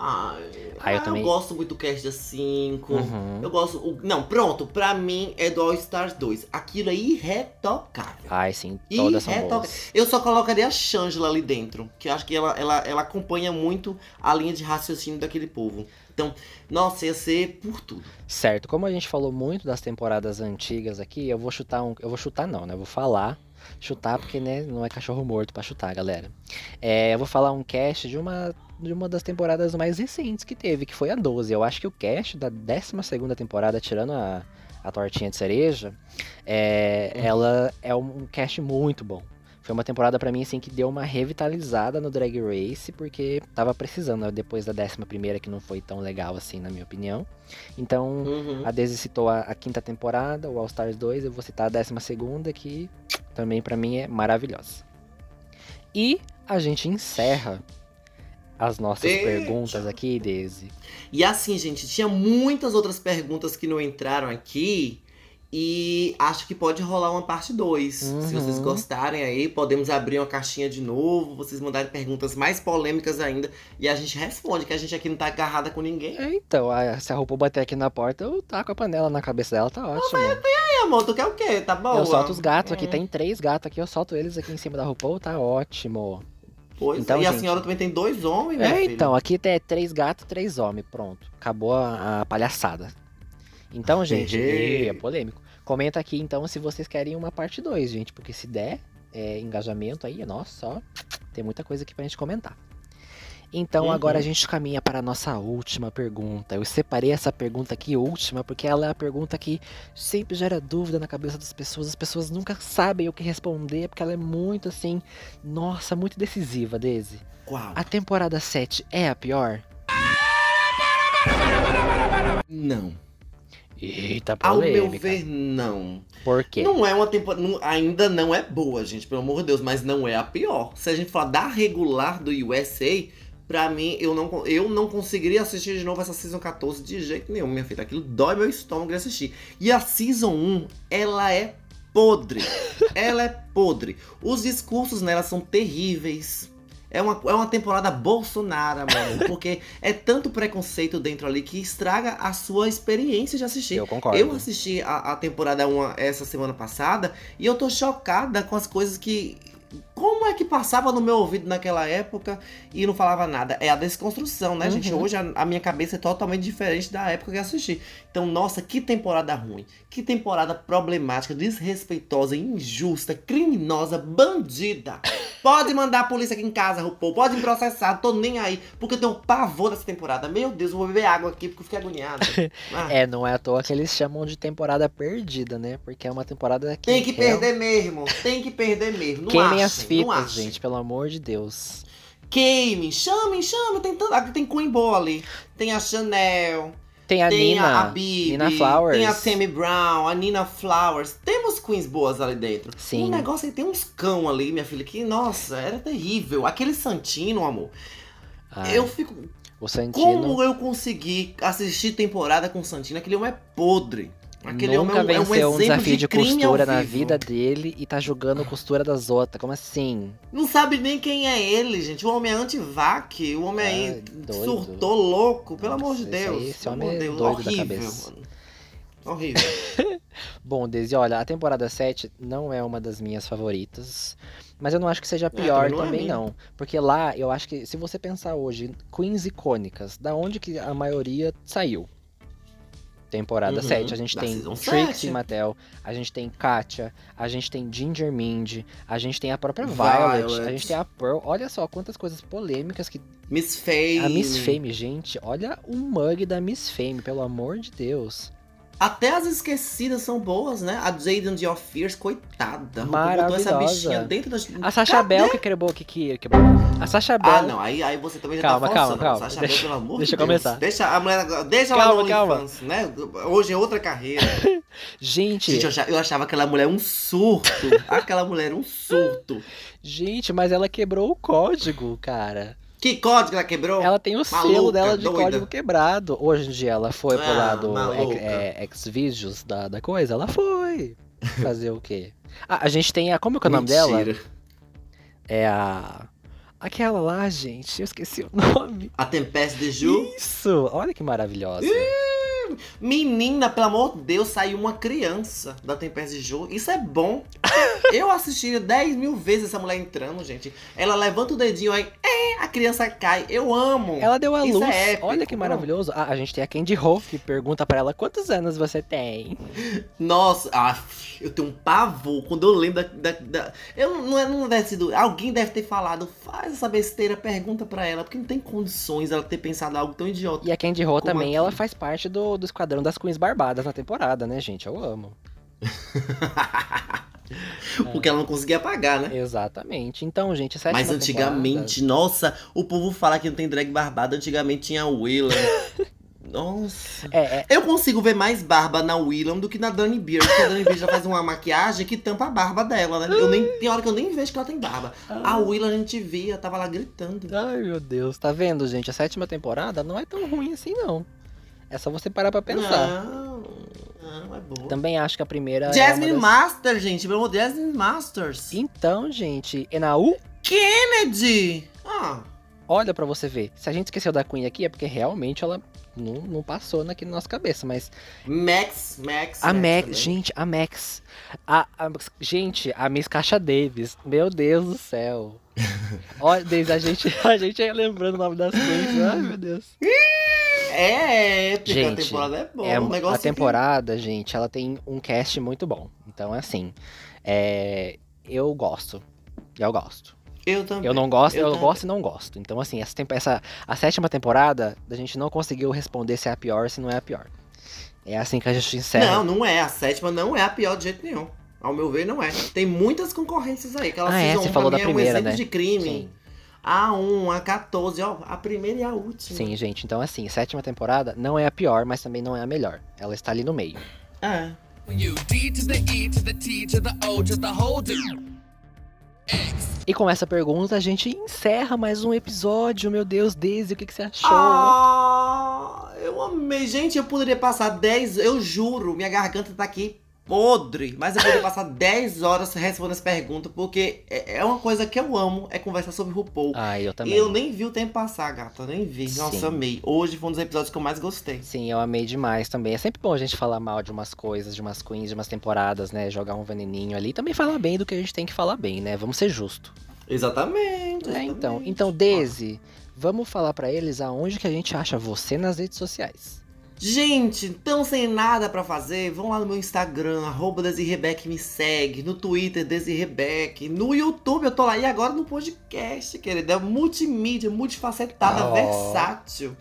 Ah, Ah, eu também- gosto muito do cast da 5. Uhum. Eu gosto. o- Não, pronto, pra mim é do All Stars 2. Aquilo é irretocável. Ai, sim, todas são Irretocável. boas. Eu só colocaria a Shangela ali dentro, que eu acho que ela, ela, ela acompanha muito a linha de raciocínio daquele povo. Então, nossa, ia ser por tudo. Certo, como a gente falou muito das temporadas antigas aqui, eu vou chutar um. Eu vou chutar não, né? Eu vou falar. Chutar porque, né, não é cachorro morto pra chutar, galera. É, eu vou falar um cast de uma, de uma das temporadas mais recentes que teve, que foi a 12. Eu acho que o cast da 12 temporada, tirando a, a tortinha de cereja, é, Uhum. ela é um cast muito bom. Foi uma temporada pra mim assim que deu uma revitalizada no Drag Race, porque tava precisando, né, depois da 11 primeira que não foi tão legal assim, na minha opinião. Então, Uhum. a Daisy citou a, a quinta temporada, o All Stars 2, eu vou citar a décima segunda, que também pra mim é maravilhosa. E a gente encerra as nossas perguntas aqui, Daisy. E assim, gente, tinha muitas outras perguntas que não entraram aqui. E acho que pode rolar uma parte 2. Se Uhum. vocês gostarem aí, podemos abrir uma caixinha de novo. Vocês mandarem perguntas mais polêmicas ainda. E a gente responde, que a gente aqui não tá agarrada com ninguém. É, então, a- se a roupa bater aqui na porta, eu taco a panela na cabeça dela, tá ótimo. E amor, tu quer o quê? Tá bom? Eu solto os gatos aqui, Hum. tem três gatos aqui, eu solto eles aqui em cima da roupa, tá ótimo. Pois Então, é. E a gente- senhora também tem dois homens, né? É, então, aqui tem três gatos, três homens, pronto. Acabou a, a palhaçada. Então, gente, Hehe. é polêmico. Comenta aqui então se vocês querem uma parte 2, gente, porque se der, é, engajamento aí, nossa, ó, tem muita coisa aqui pra gente comentar. Então Uhum. agora a gente caminha para a nossa última pergunta. Eu separei essa pergunta aqui última porque ela é a pergunta que sempre gera dúvida na cabeça das pessoas. As pessoas nunca sabem o que responder porque ela é muito assim, nossa, muito decisiva, Daisy. Qual? A temporada 7 é a pior? Não. Eita, Ao meu polêmica. ver, não. Por quê? Não é uma temporada. não- ainda não é boa, gente, pelo amor de Deus, mas não é a pior. Se a gente falar da regular do USA, pra mim, eu não, eu não conseguiria assistir de novo essa Season 14 de jeito nenhum, minha filha. Aquilo dói meu estômago de assistir. E a Season 1, ela é podre. ela é podre. Os discursos nela são terríveis. É uma, é uma temporada Bolsonaro, mano. Porque é tanto preconceito dentro ali que estraga a sua experiência de assistir. Eu concordo. Eu assisti a, a temporada 1 essa semana passada e eu tô chocada com as coisas que. Como é que passava no meu ouvido naquela época e não falava nada? É a desconstrução, né, gente? Uhum. Hoje a, a minha cabeça é totalmente diferente da época que eu assisti. Então, nossa, que temporada ruim. Que temporada problemática, desrespeitosa, injusta, criminosa, bandida. Pode mandar a polícia aqui em casa, RuPaul. Pode me processar, tô nem aí. Porque eu tenho pavor dessa temporada. Meu Deus, eu vou beber água aqui porque eu fiquei agoniada. Ah. É, não é à toa que eles chamam de temporada perdida, né? Porque é uma temporada que. Tem que real- perder mesmo, tem que perder mesmo. Não Queimem achem, as não fitas, gente, pelo amor de Deus. Queimem, chamem, chamem. Tem, tanto, aqui tem Queen boa ali. Tem a Chanel, Tem a tem Nina. a, a Bibi, Nina Flowers. tem a Tammy Brown, a Nina Flowers. Temos queens boas ali dentro. Sim. O negócio aí tem uns cão ali, minha filha, que, nossa, era terrível. Aquele Santino, amor. Ai, Eu fico. o Santino. Como eu consegui assistir temporada com o Santino? Aquele homem é podre. Aquele nunca homem é um, é um venceu um exemplo desafio de, ao costura na vida dele e tá julgando costura das outras. Como assim? Não sabe nem quem é ele, gente. O homem é anti-vac. O homem doido. surtou louco, pelo amor de Nossa, Deus. aí- esse homem de é Deus. doido da Horrível, cabeça. mano. Horrível. Bom, Desi, olha, a temporada 7 não é uma das minhas favoritas. Mas eu não acho que seja É, pior também não é também, minha. não. Porque lá, eu acho que, se você pensar hoje, queens icônicas, da onde que a maioria saiu? Temporada Uhum, 7, a gente tem Trixie 7. Mattel, a gente tem Katia, a gente tem Ginger Mindy, a gente tem a própria Violet, a Violet. gente tem a Pearl. Olha só quantas coisas polêmicas que Miss Fame. a Miss Fame, gente, olha o mug da Miss Fame, pelo amor de Deus. Até as esquecidas são boas, né? A Jaden Dior Fierce, coitada. botou essa bichinha dentro das... A Sasha Cadê? Bell que quebrou, que, que, quebrou. A Sasha Bell. Ah, não. Aí, aí você também já Calma, tá calma, forçando. calma. Sasha Deixa- Bell, pelo amor deixa de eu Deus. começar. Deixa a mulher... Deixa Calma, ela no calma. OnlyFans, né? Hoje é outra carreira. Gente, Gente, eu achava, eu achava aquela mulher um surto. Aquela mulher um surto. gente, mas ela quebrou o código, cara. Que código ela quebrou? Ela tem o selo Maluca, dela de doida. código quebrado. Hoje em dia ela foi pro Ah, lado maluca. ex- é, Xvideos da, da coisa? Ela foi. Fazer o quê? Ah, a gente tem a. Como é que é o nome dela? É a. Aquela lá, gente. Eu esqueci o nome. A Tempeste de Ju. Isso! Olha que maravilhosa. Menina, pelo amor de Deus, saiu uma criança da Tempeste de Ju. Isso é bom. Eu assistiria 10 mil vezes essa mulher entrando, gente. Ela levanta o dedinho aí, é, a criança cai. Eu amo. Ela deu a Isso luz. é Olha que maravilhoso. Ah, a gente tem a Candy Ho que pergunta pra ela quantos anos você tem. Nossa, ah, eu tenho um pavor quando eu lembro da. da, da- eu não, é- não deve ter sido. Alguém deve ter falado, faz essa besteira, pergunta pra ela, porque não tem condições ela ter pensado algo tão idiota. E a Candy Ho também, assim? ela faz parte do, do esquadrão das Queens Barbadas na temporada, né, gente? Eu amo. Porque ela não conseguia pagar, né? Exatamente. Então, gente, a sétima Mas antigamente, nossa, o povo fala que não tem drag barbada, antigamente tinha a Willam. nossa. temporada- É, é, Eu consigo ver mais barba na Willam do que na Dani Beard, porque a Dani Beard já faz uma maquiagem que tampa a barba dela, né? Eu nem, tem hora que eu nem vejo que ela tem barba. A Willam a gente via, tava lá gritando. Ai, meu Deus. Tá vendo, gente? A sétima temporada não é tão ruim assim, não. É só você parar pra pensar. Não, não, é boa. Também acho que a primeira. é Jasmine uma das- Master, gente, pelo amor Jasmine Masters. Então, gente, Enaú, Kennedy! Ah, olha pra você ver. Se a gente esqueceu da Queen aqui, é porque realmente ela não, não passou aqui na nossa cabeça, mas Max, Max. A Max, também. gente, a Max. A, a- gente, a Miss Caixa Davis. Meu Deus do céu. Olha, desde a gente, a gente aí lembrando o nome das coisas. Ai, meu Deus. É épica, Gente, a temporada é boa. É, um a temporada, gente, ela tem um cast muito bom. Então, assim, é, eu gosto. Eu gosto. Eu também. Eu não gosto, eu, também. gosto e não gosto. Então, assim, essa, essa a sétima temporada, a gente não conseguiu responder se é a pior ou se não é a pior. É assim que a gente encerra. Não, não é. A sétima não é a pior de jeito nenhum. Ao meu ver, não é. Tem muitas concorrências aí. Aquela Ah, é? Você um, falou da primeira, é um exemplo né? de crime. Sim. A 1, a 14, ó. A primeira e a última. Sim, gente. Então, assim, sétima temporada não é a pior, mas também não é a melhor. Ela está ali no meio. É. You D to the E to the T to the O to the whole do. E com essa pergunta, a gente encerra mais um episódio. Meu Deus, Daisy, o que, que você achou? Ah, eu amei. Gente, eu poderia passar 10. Eu juro, minha garganta tá aqui podre. Mas eu poderia passar 10 horas respondendo essa pergunta, porque é é uma coisa que eu amo, é conversar sobre RuPaul. Ah, eu também. Eu nem vi o tempo passar, gata. Nem vi. Sim. Nossa, amei. Hoje foi um dos episódios que eu mais gostei. Sim, eu amei demais também. É sempre bom a gente falar mal de umas coisas, de umas queens, de umas temporadas, né? Jogar um veneninho ali. E também falar bem do que a gente tem que falar bem, né? Vamos ser justos. Exatamente. É, então. exatamente. Então, Daisy, vamos falar pra eles aonde que a gente acha você nas redes sociais. Gente, então sem nada pra fazer, vão lá no meu Instagram, arroba Desirrebeck, me segue, no Twitter, Desirrebeck, no YouTube eu tô lá e agora no podcast, querida, é multimídia, multifacetada, Oh. versátil.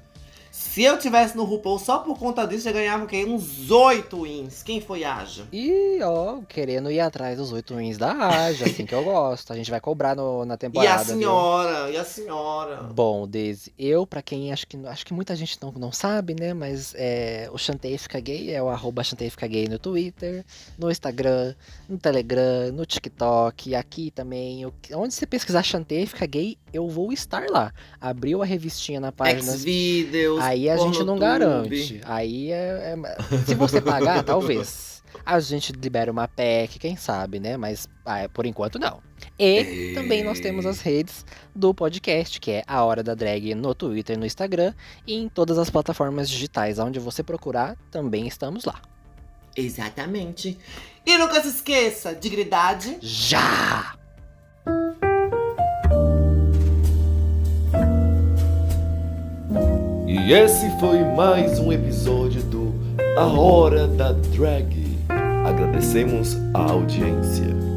Se eu tivesse no RuPaul só por conta disso, eu ganhava o quê? Uns oito wins. Quem foi Aja? E, ó, querendo ir atrás dos oito wins da Aja, assim que eu gosto. A gente vai cobrar no- na E temporada. a viu? senhora, e a senhora. Bom, Daisy, eu, pra quem acho que acho que muita gente não, não sabe, né? Mas é, o Chantei Fica Gay é o arroba Chantei Fica Gay no Twitter, no Instagram, no Telegram, no TikTok, aqui também. Eu- onde você pesquisar Chantei Fica Gay, eu vou estar lá. Abriu a revistinha na página. Xvideos, Aí a gente não garante. Aí é, é- Se você pagar, talvez. A gente libera uma PEC, quem sabe, né? Mas ah, por enquanto não. E também nós temos as redes do podcast, que é a Hora da Drag no Twitter e no Instagram. E em todas as plataformas digitais. Onde você procurar, também estamos lá. Exatamente. E nunca se esqueça, dignidade. Já! E esse foi mais um episódio do A Hora da Drag. Agradecemos a audiência.